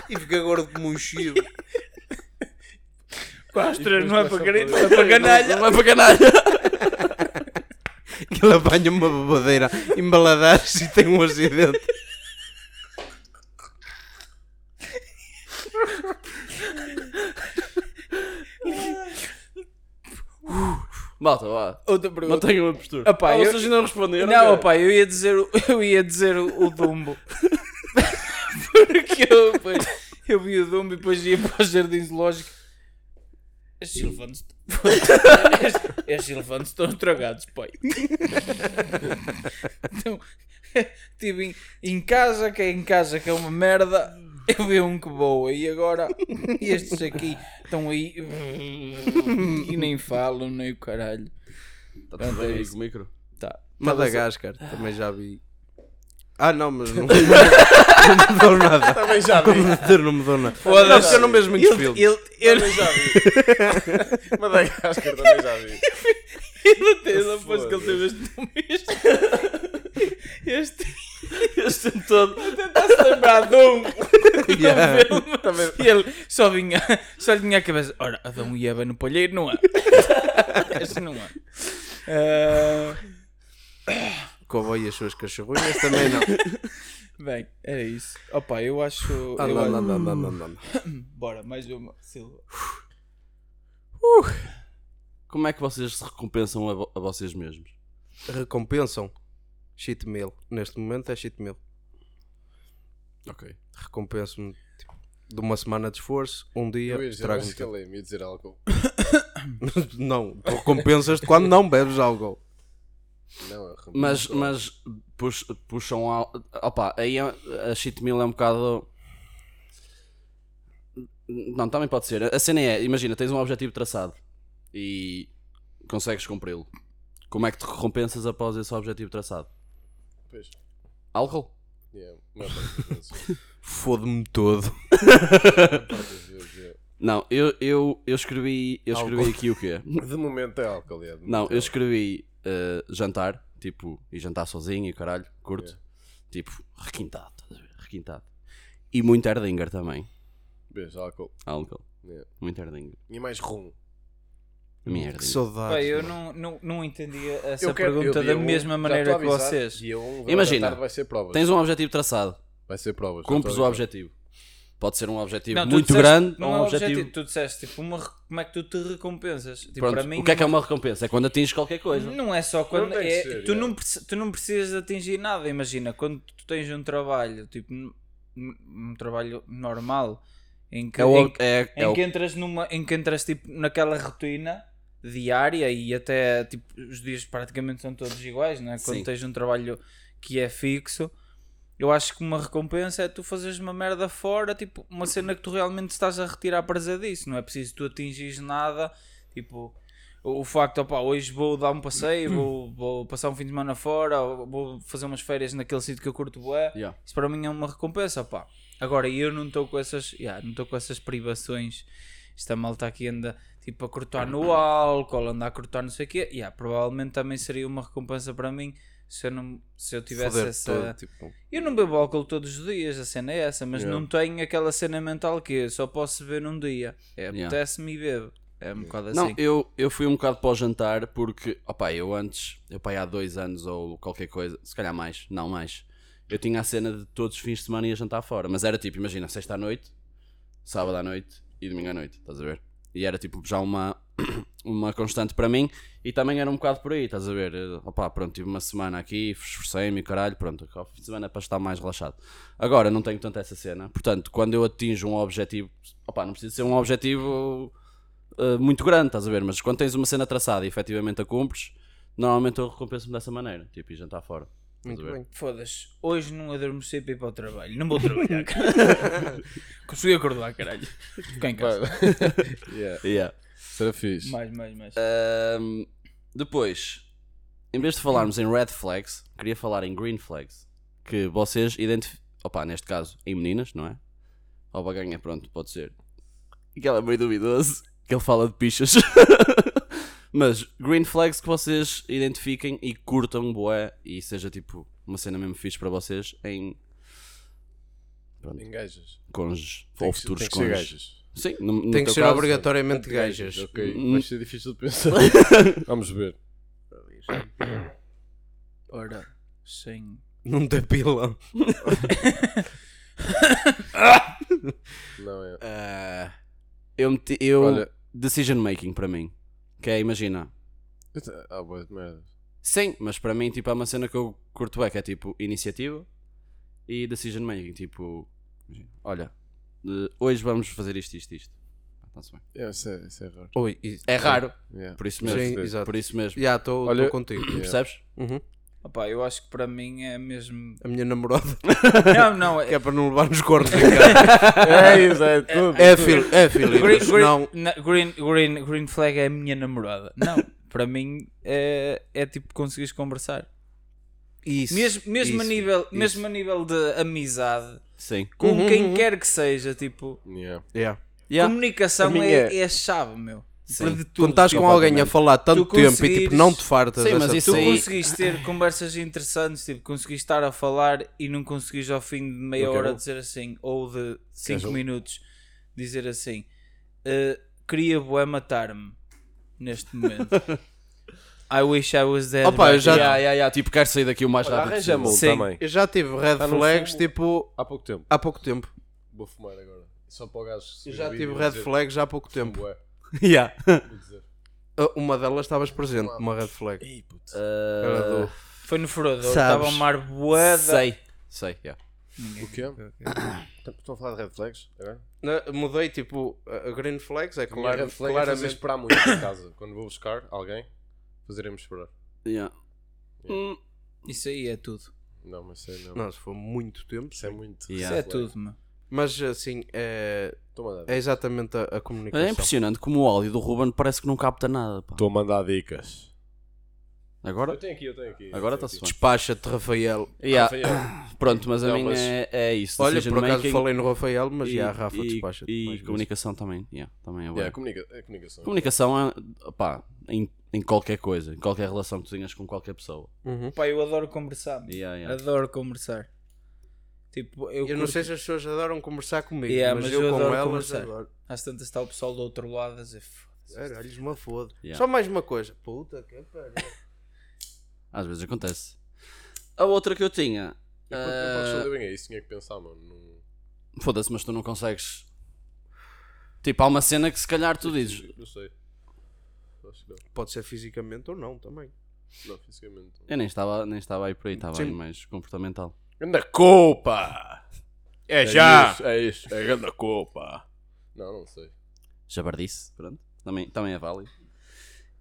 E fica gordo como um chivo. Carros 3 não é para, começa a cari- não é para canalha. Não é para canalha. Que ele apanha uma babadeira, embaladares e tem um acidente. Malta, vá. Outra pergunta. Mantenham a postura. Opá, ah, eu- vocês ainda não responderam? Não, cara? opá, eu ia dizer, o- eu ia dizer o, o Dumbo. Porque eu, depois, eu vi o Dumbo e depois ia para o jardim zoológico. Elefantes, estes, elefantes estão estragados, pai. Então, estive em, em casa, que é em casa que é uma merda. Eu vi um que boa e agora estes aqui estão aí e nem falam, nem o caralho. Está tudo bem aí com o micro? Tá. Madagascar, também já vi. Ah, não, mas não, não, não mudou nada. Também já vi. Não mudou nada. Foda-se. Não, porque eu não vejo muitos filmes. ele, ele, Também já vi. Madagascar também já vi. ele ele aposto que ele teve este nome. Este, este todo. Tentar-se lembrar de um. Yeah. filme. E ele só vinha, só lhe vinha à cabeça. Ora, Adão e Eva no palheiro, não há. Este não há. Ah, Cowboy e as suas cachorrinhas também não. bem, era isso. Opa, eu acho. eu Anda, acho- anda, anda, anda, anda. Bora, mais uma. Silva. Como é que vocês se recompensam a, vo- a vocês mesmos? Recompensam. Cheat meal. Neste momento é cheat meal. Ok. Recompenso-me tipo, de uma semana de esforço, um dia, Eu ia dizer, trago-me mas ia dizer álcool. Não, tu recompensas-te quando não bebes álcool. Não, é Mas, mas pux- puxam ao. Opa, aí é- a meal é um bocado. Não, também pode ser. A cena é: imagina, tens um objetivo traçado e consegues cumpri-lo. Como é que te recompensas após esse objetivo traçado? Pois, Álcool? yeah. Fode-me todo. Não, eu, eu, eu escrevi. Eu escrevi aqui o quê? De momento é álcool, de Não, é eu álcool. escrevi eh, jantar, tipo, e jantar sozinho e caralho, curto. Yeah. Tipo, requintado, estás a ver? Requintado. E muito Erdinger também. Vês, álcool. Álcool. Yeah. Muito Erdinger. E mais rum. Merda. Que saudades. Pai, eu não, não, não entendia essa quero- pergunta eu da um- mesma maneira que vocês. Um, Imagina, a tarde vai ser provas. Tens um objetivo traçado, Vai ser provas. cumpres o objetivo. Pode ser um objetivo Não, muito disseste- grande não ou é um o objetivo. Tu disseste tipo, uma, como é que tu te recompensas? Tipo, Pronto, para mim, o que é que é uma recompensa? É quando atinges qualquer coisa. Não é só quando. Não é- ser, tu, é. não, tu não precisas de atingir nada. Imagina, quando tu tens um trabalho, tipo, um, um trabalho normal, em que, É o, em, que- é, é em o- que entras, numa, em que entras tipo, naquela rotina diária e até tipo, os dias praticamente são todos iguais, não é? Quando Sim. tens um trabalho que é fixo. Eu acho que uma recompensa é tu fazeres uma merda fora, tipo, uma cena que tu realmente estás a retirar prazer disso. Não é preciso tu atingires nada, tipo, o o facto, opá, hoje vou dar um passeio, vou, vou passar um fim de semana fora, ou vou fazer umas férias naquele sítio que eu curto bué. Yeah. Isso para mim é uma recompensa, pá. Agora, eu não estou com essas, yeah, não estou com essas privações. Esta malta aqui anda, tipo, a cortar no álcool, anda a cortar não sei o quê. Yeah, provavelmente também seria uma recompensa para mim se eu, não, se eu tivesse Foder-te essa... todo, tipo, Eu não bebo álcool todos os dias, a cena é essa, mas Yeah. não tenho aquela cena mental que eu só posso beber num dia. É, Yeah. apetece-me e bebo. É um bocado Não, assim. eu, eu fui um bocado para o jantar porque, opá, eu antes, eu pai há dois anos ou qualquer coisa, se calhar mais, não mais, eu tinha a cena de todos os fins de semana ia jantar fora, mas era tipo, imagina, sexta à noite, sábado à noite e domingo à noite, estás a ver? E era tipo já uma, uma constante para mim e também era um bocado por aí, estás a ver? Eh, Opá, pronto, tive uma semana aqui, esforcei-me e caralho, pronto, ao fim de semana é para estar mais relaxado. Agora não tenho tanto essa cena, portanto, quando eu atinjo um objetivo, opá, não precisa ser um objetivo uh, muito grande, estás a ver? Mas quando tens uma cena traçada e efetivamente a cumpres, normalmente eu recompenso-me dessa maneira, tipo, e jantar fora. Muito bem. Foda-se, hoje não adormeci para ir para o trabalho. Não vou trabalhar. Consegui acordar, caralho. Fiquei em casa. Yeah. Yeah. Será fixe. Mais, mais, mais. Um, depois, em vez de falarmos em red flags, queria falar em green flags. Que vocês identificam, opa, neste caso, em meninas, não é? Ou baganha, pronto, pode ser. Aquela é meio duvidoso, que ele fala de pichas. Mas green flags que vocês identifiquem e curtam boé e seja tipo uma cena mesmo fixe para vocês em pronto, Engajas. cônjuges Tem ou que futuros tem que ser cônjuges. gajas. Sim, no, no Tem que teu ser caso, obrigatoriamente gajas. Ok, Hum. vai ser difícil de pensar. Vamos ver. Ora, sem. Tem pila. Não é. Ah, eu, meti- eu Olha. decision making para mim. Que é, imagina. Ah, boa de merda. Sim, mas para mim tipo, é uma cena que eu curto bem, que é tipo iniciativa e decision making. Tipo, imagina, olha, eh, hoje vamos fazer isto, isto, isto. Ah, tá-se bem. É, isso, é, isso é raro. Oi, e- É raro, Yeah. por isso Sim, mesmo. exato. Por isso mesmo. Já estou Olha- contigo. Yeah. Percebes? Uhum. Opá, eu acho que para mim é mesmo. A minha namorada, Não, não, que é. é para não levar nos cornos em casa. É isso, é tudo. É, filho, é, filho. Green, green, Não, na- green, green, green flag é a minha namorada. Não, para mim é, é tipo conseguires conversar. Isso. Mesmo, mesmo, a isso, nível, isso. mesmo a nível de amizade, Sim. com Uhum, quem uhum. quer que seja, tipo, Yeah. Yeah. Yeah. comunicação A minha é, é- é a chave, meu. Sim. Para de tudo, Quando estás tipo, com alguém a falar tanto Tu tempo e tipo conseguires- não te fartas Sim, mas isso Tu aí- conseguiste ter conversas interessantes, tipo, conseguiste estar a falar e não conseguires ao fim de meia quero- hora dizer assim, ou de 5 Queres um? minutos dizer assim, "Uh, queria bué matar-me neste momento. I wish I was dead. Opa, eu já- now." Yeah, yeah, yeah, Tipo, quero sair daqui o mais rápido possível. Sim. também. Eu já tive red no flags fumo. tipo Há pouco tempo. há pouco tempo. Vou fumar agora. Só para o gajo. se Eu já tive red flags já há pouco "Fumo tempo. bué", Yeah. vou dizer. Uh, Uma delas estavas presente, uma red flag. Ei, puto. Era do- Foi no furador, Sabes. estava a mar bué da- Sei. Sei, yeah. O quê? Estão a falar de red flags agora? Na- Mudei tipo a a green flags é Minha claro, red flag é fazer claramente esperar muito em casa. Quando vou buscar alguém, fazeremos esperar. Yeah. Hum, Isso aí é tudo. Não, mas isso é não. não, se for muito tempo. Isso é muito. Yeah. Isso é tudo, meu. Mas assim é, é exatamente a, a comunicação. É impressionante como o áudio do Ruben parece que não capta nada. Estou a mandar dicas. Agora? Eu tenho aqui, eu tenho aqui. Agora aqui. bem. Despacha-te, Rafael. Yeah. Rafael. Pronto, mas a Não, minha mas- é, é isso. Olha, por acaso making falei no Rafael, mas e, já, Rafa, e, despacha-te. e vezes. comunicação também. Yeah, também é Yeah, bom. comunica é comunicação. Comunicação é, pá, em, em qualquer coisa, em qualquer relação que tu tenhas com qualquer pessoa. Uhum. Pá, eu adoro conversar. Yeah, yeah. Adoro conversar. Tipo, eu, Eu não sei se as pessoas adoram conversar comigo, Yeah, mas, mas eu, eu com adoro elas conversar. adoro. Às tantas está o pessoal do outro lado a dizer "Foda-se." Caralho, uma foda. Yeah. Só mais uma coisa. Puta que pariu. Às vezes acontece. A outra que eu tinha. Eu, quando- eu posso responder bem a isso, tinha que pensar, mano. Não... Foda-se, mas tu não consegues. Tipo, há uma cena que se calhar tu dizes. Não sei. Acho que não. Pode ser fisicamente ou não também. Não, fisicamente. Eu nem estava, nem estava aí por aí, estava Sim. aí mais comportamental. Ganda culpa! É já! Isso, é isso, é ganda culpa. Não, não sei. Jabardice, pronto. Também, também é válido.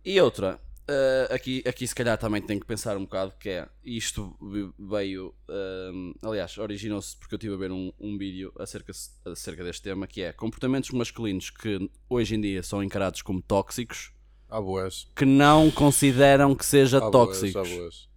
E outra, eh, aqui, aqui se calhar também tenho que pensar um bocado que é, isto ve- veio, ehm, aliás, originou-se porque eu estive a ver um, um vídeo acerca, acerca deste tema, que é comportamentos masculinos que hoje em dia são encarados como tóxicos, boas. que não consideram que seja boas, tóxicos. há boas.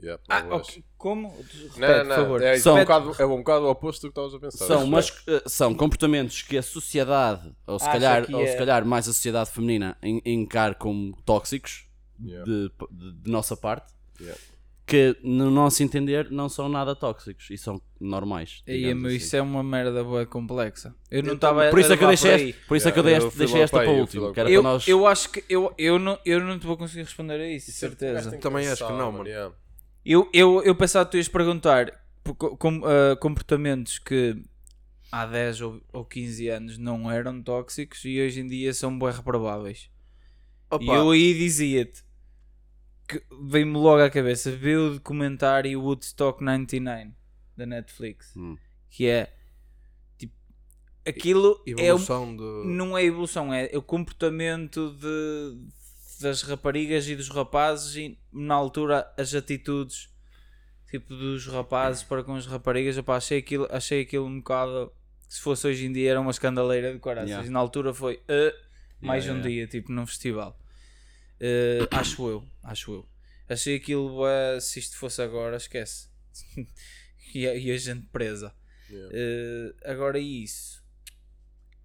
Yeah, Ah, boas. ok. Como? Repete, Não, não, por favor. É, isso é, um bocado, é um bocado o oposto do que estavas a pensar. São, mas, eh, são comportamentos que a sociedade, ou se, calhar, que ou se é- calhar mais a sociedade feminina, en- encara como tóxicos Yeah. de, de- de nossa parte, Yeah. que no nosso entender não são nada tóxicos e são normais. Meu, assim. isso é uma merda boa complexa. Eu não estava Por isso é que eu deixei, por isso é que eu deixei logo esta para o último, que Eu, para nós. eu acho que eu, eu, não, eu não te vou conseguir responder a isso, Isso é- certeza. Também acho que não, mano. Eu, eu, eu pensava que tu ias perguntar com- ah, comportamentos que há 10 ou, ou 15 anos não eram tóxicos e hoje em dia são bem reprováveis. Opa, E eu aí dizia-te que veio-me logo à cabeça ver o documentário Woodstock 99 da Netflix Hum. que é tipo aquilo é evolução de... não é evolução, é o comportamento de, das raparigas e dos rapazes e na altura as atitudes tipo dos rapazes para com as raparigas, opá, achei aquilo, achei aquilo um bocado que se fosse hoje em dia era uma escandaleira de corações Yeah. na altura foi "Ah, mais Yeah, um yeah. dia, tipo num festival. Ah, acho eu, acho eu. Achei aquilo, bué, se isto fosse agora, esquece. e, a, e a gente presa. Eh, agora isso.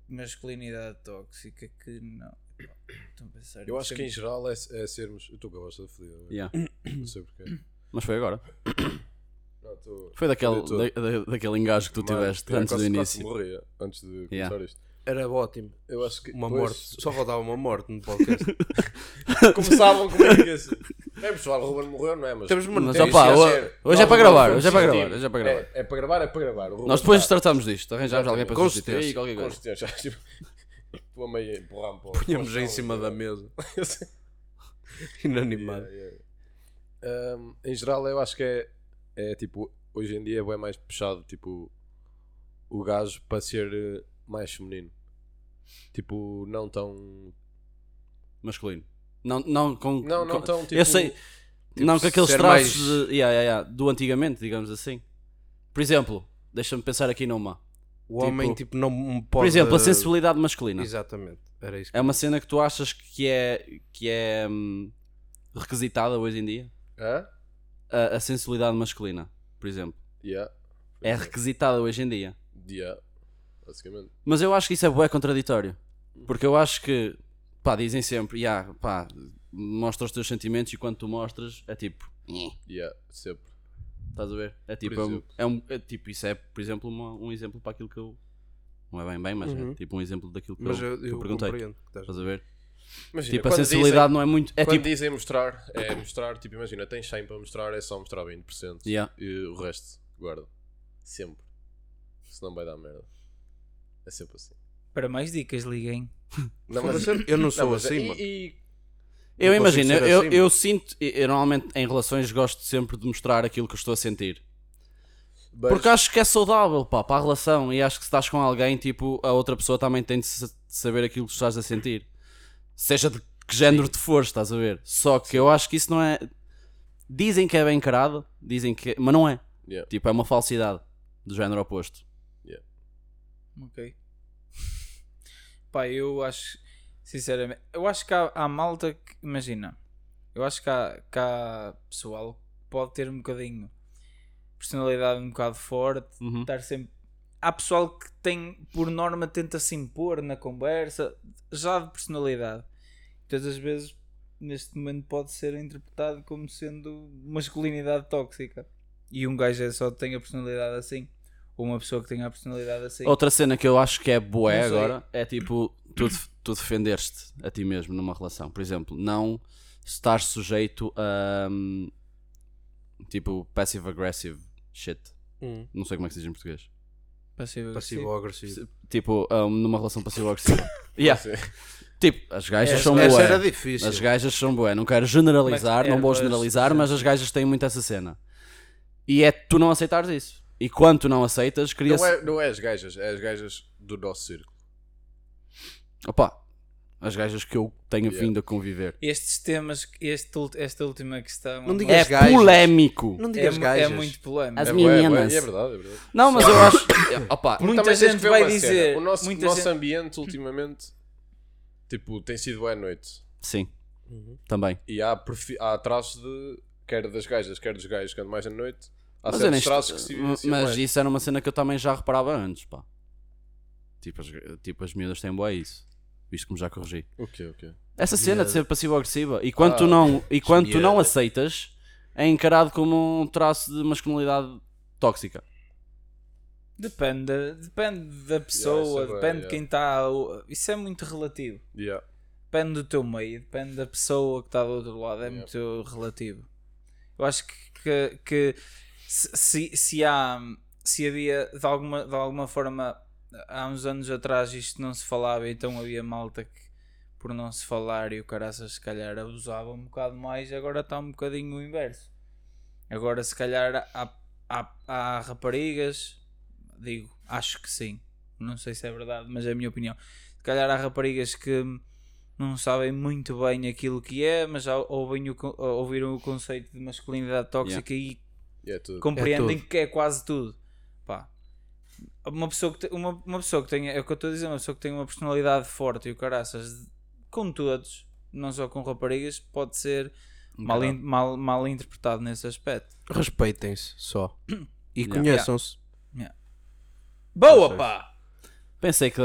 Masculinidade tóxica que não. Estou a pensar Eu acho que em geral é, é sermos. Eu estou com a voz da fodida. Yeah. Não sei porquê. Mas foi agora. Não, estou- Foi daquele, da- da- daquele engajo que tu Mano, tiveste antes quase- do início. morria antes de começar Yeah. isto. Era ótimo. Eu acho que. Uma pois, morte. Só faltava uma morte no podcast. Começavam comigo assim. É pessoal, o Ruben morreu, não é? Mas, Temos Mas isso, hoje, é- hoje é para gravar, hoje é para gravar, hoje é para gravar. É, é para gravar, é para gravar. Nós depois está- tratamos disto, arranjamos alguém para substituir e qualquer coisa. Tipo, Estou a meio a empurrar-me para Punhamos em cima da yeah. mesa. Yeah, Inanimado. yeah. Um, em geral, eu acho que é, é tipo, hoje em dia é mais puxado, tipo, o gajo para ser eh, mais feminino. Tipo, não tão. Masculino. Não, não com. Não, não com- tão tipo. eu sei. não com aqueles traços mais- de- yeah, yeah, yeah, do antigamente, digamos assim. Por exemplo, deixa-me pensar aqui numa. O homem, Tipo- tipo, não pode... Por exemplo, a sensibilidade masculina. Exatamente. Era isso. É uma cena que tu achas que é, que é hum, requisitada hoje em dia? Hã? a, a sensibilidade masculina, por exemplo. Yeah. É requisitada hoje em dia. Yeah. Basicamente. Mas eu acho que isso é bué contraditório. Porque eu acho que, pá, dizem sempre, yeah, pá, mostra os teus sentimentos e quando tu mostras, é tipo, Yeah. Sempre. Estás a ver? É tipo, é um, é um- é tipo, isso é, por exemplo, uma- um exemplo para aquilo que eu. Não é bem bem, mas Uhum. é tipo um exemplo daquilo que, Mas eu, eu, que eu perguntei. estás a ver? Imagina, Tipo, a sensibilidade dizem, não é muito. É quando tipo. dizem mostrar, é mostrar, tipo, imagina, tens 100 para mostrar, é só mostrar 20%. Yeah. E o resto, guarda. Sempre. Senão vai dar merda. É sempre assim. Para mais dicas, liguem. Não, Foda-se, eu não sou mas assim, e- mano. e- Eu imagino, eu, assim, eu mano. sinto, eu normalmente em relações gosto sempre de mostrar aquilo que eu estou a sentir. mas- Porque acho que é saudável, pá, para a relação. E acho que se estás com alguém, tipo, a outra pessoa também tem de sa- de saber aquilo que estás a sentir. Seja de que género te for, estás a ver. Só que eu acho que isso não é. Dizem que é bem encarado, dizem que. Mas não é. Yeah. Tipo, é uma falsidade do género oposto. Ok. Pá, eu acho, sinceramente, eu acho que há, há malta que, imagina, eu acho que há, que há pessoal que pode ter um bocadinho personalidade um bocado forte, Uhum. estar sempre. Há pessoal que tem, por norma, tenta se impor na conversa, já de personalidade. Todas as vezes, neste momento, pode ser interpretado como sendo masculinidade tóxica. E um gajo é só tem a personalidade assim. Ou uma pessoa que tem a personalidade assim. Outra cena que eu acho que é sei. agora é tipo, tu, tu defendeste a ti mesmo numa relação. Por exemplo, não estar sujeito a. hum, tipo, passive-aggressive shit. Hum. Não sei como é que se diz em português. Passivo, Passivo ou agressivo. Tipo, um, numa relação passiva-agressiva. yeah. Sim. Tipo, as gajas Essa- são Essa bué. era difícil. As gajas são bué. Não quero generalizar, Mas não vou generalizar, mas as gajas têm muito essa cena. E é tu não aceitares isso. E quando tu não aceitas, cria-se. Não é, não é as gajas, é as gajas do nosso círculo. Opa, as gajas que eu tenho Yeah. vindo a conviver. Estes temas, este, ult- esta última questão Não é, digas É gajas. polémico. Não é, digas gajas. é muito polémico. As é, bué, é, bué, meninas. e é verdade, é verdade. Não, mas eu acho. Opa, Muita Também tens gente que ver vai uma dizer, cena. O nosso, muita nosso gente- ambiente, ultimamente, tipo, tem sido boa noite. sim, Uhum. também. E há, perfi- há traços de, quer das gajas, quer dos gajos que andam mais à noite. Há Mas, certos traços que se mas mais. isso era uma cena que eu também já reparava antes, pá. Tipo, as, tipo, as miúdas têm boa isso. Visto como já corrigi. O quê, o quê? Essa cena de ser passivo-agressiva. E quando, Ah, tu não, e quando tu não aceitas, é encarado como um traço de masculinidade tóxica. Depende, depende da pessoa, é bué, depende de quem está. Isso é muito relativo. Yeah. Depende do teu meio, depende da pessoa que está do outro lado, é Yeah. muito relativo. Eu acho que, que, que se, se, se há se havia de alguma, de alguma forma há uns anos atrás isto não se falava, então havia malta que por não se falar e o caraças se calhar abusava um bocado mais, agora está um bocadinho o inverso. Agora se calhar há, há, há raparigas, digo, acho que sim, não sei se é verdade, mas é a minha opinião. Se calhar há raparigas que não sabem muito bem aquilo que é, mas já ouvem o, ouviram o conceito de masculinidade tóxica e Yeah, tudo. compreendem É tudo. que é quase tudo. Pá. Uma pessoa que, te- uma, uma pessoa que tenha, é o que eu estou a dizer, uma pessoa que tem uma personalidade forte e o caraças com todos, não só com raparigas, pode ser mal, in- mal, mal interpretado nesse aspecto. Respeitem-se só. E Yeah. conheçam-se. Boa, sei. pá! Pensei que,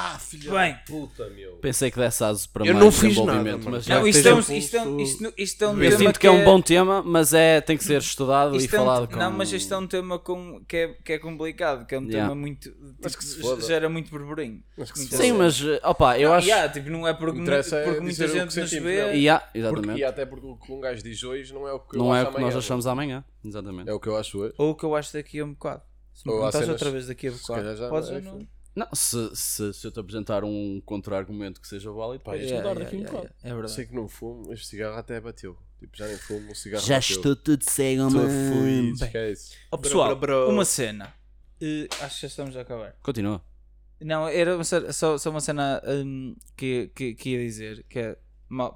Ah, filha Bem. da puta, meu. pensei que desse aso para Eu mais não fiz desenvolvimento, nada, mas já Não, isto, é um, um isto, é um, pulso- isto, isto é um Eu tema sinto que é um bom tema, mas é, tem que ser estudado e Isto é um- falado com... Não, mas isto é um tema com, que, é, que é complicado, que é um Yeah. tema muito. Mas tipo, que se foda. gera muito burburinho. Mas que se Muitas Sim, mas, opa, eu acho... yeah, tipo, não é porque, Interessa é porque muita dizer o que gente nos sentimos, vê. não. Yeah, Porque, exatamente. e até porque o que um gajo diz hoje não é o que eu Não é acho o que nós achamos amanhã. Exatamente. É o que eu acho hoje. Ou o que eu acho daqui a um bocado. Se me Ou há perguntas cenas- outra vez daqui a se bocado, calhar já podes não ou é, não? filho. Não, se, se, se eu te apresentar um contra-argumento que seja válido, Pá, podes yeah, mudar Yeah, daqui a um bocado. yeah, É verdade. Sei que não fumo, este cigarro até bateu. Tipo, já nem fumo, o cigarro Já bateu. estou tudo cego, Estou mano. Bem. esquece. Ó pessoal, bro, bro. uma cena. Eh, acho que já estamos a acabar. Continua. Não, era uma cena- só, só uma cena hum, que, que, que ia dizer, que é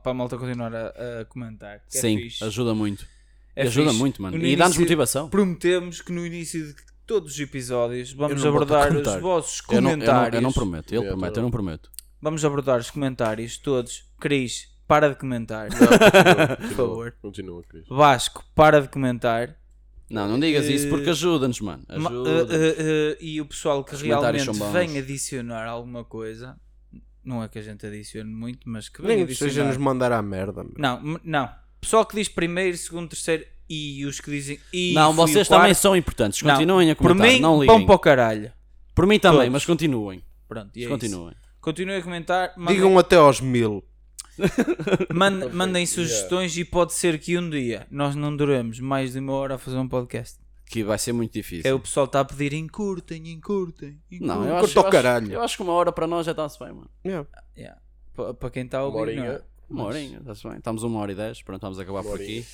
para a malta continuar a, a comentar. Que Sim, é fixe. ajuda muito. É ajuda fixe. muito, mano. No E dá-nos motivação. Prometemos que no início de todos os episódios vamos não abordar os vossos Eu não, eu, não, comentários. eu não prometo. Ele promete, tá eu não prometo. Vamos abordar os comentários todos. Cris, para de comentar. Por favor. Continua, Cris. Vasco, para de comentar. Não, não digas isso porque ajuda-nos, mano. Ma- Ajuda. eh, eh, eh, e o pessoal que Os comentários realmente vem adicionar alguma coisa, não é que a gente adicione muito, mas que vem Nem que adicionar. seja nos mandar à merda. meu. Não, não. Pessoal que diz primeiro, segundo, terceiro e os que dizem. E não, vocês quarto, também são importantes. Não, Continuem a Por comentar. mim, não liguem. para o caralho. Por mim também, Todos. mas continuem. Pronto, e é continuem. isso. Continuem a comentar. Mandem, Digam até aos mil. mand- mandem sugestões e pode ser que um dia nós não duremos mais de uma hora a fazer um podcast. Que vai ser muito difícil. É o pessoal está a pedir encurtem, encurtem. Não, encurtem." eu acho, eu, acho, caralho. eu acho que uma hora para nós já está-se bem, mano. Yeah. Yeah. Pa- Para quem está a Uma ouvir, não é? horinha. Uma horinha, está-se bem. Estamos uma hora e dez, pronto, vamos acabar Uma por horinha. aqui.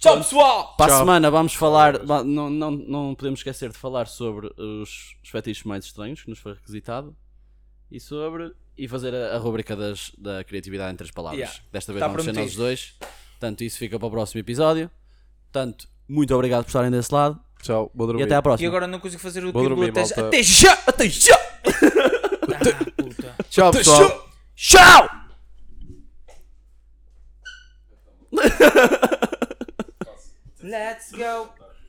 Tchau, pessoal! Para a Tchau. semana vamos falar, não, não, não podemos esquecer de falar sobre os, os fetiches mais estranhos que nos foi requisitado e sobre e fazer a, a rubrica das, da criatividade entre as palavras. Yeah. Desta vez Tá vamos ser nós dois. Portanto, isso fica para o próximo episódio. Portanto, muito obrigado por estarem desse lado Tchau, vou dormir. e até à próxima. E agora não consigo fazer o título dormir, até, malta. até já! Até já! Ah, puta. Tchau, pessoal. Tchau! Let's go!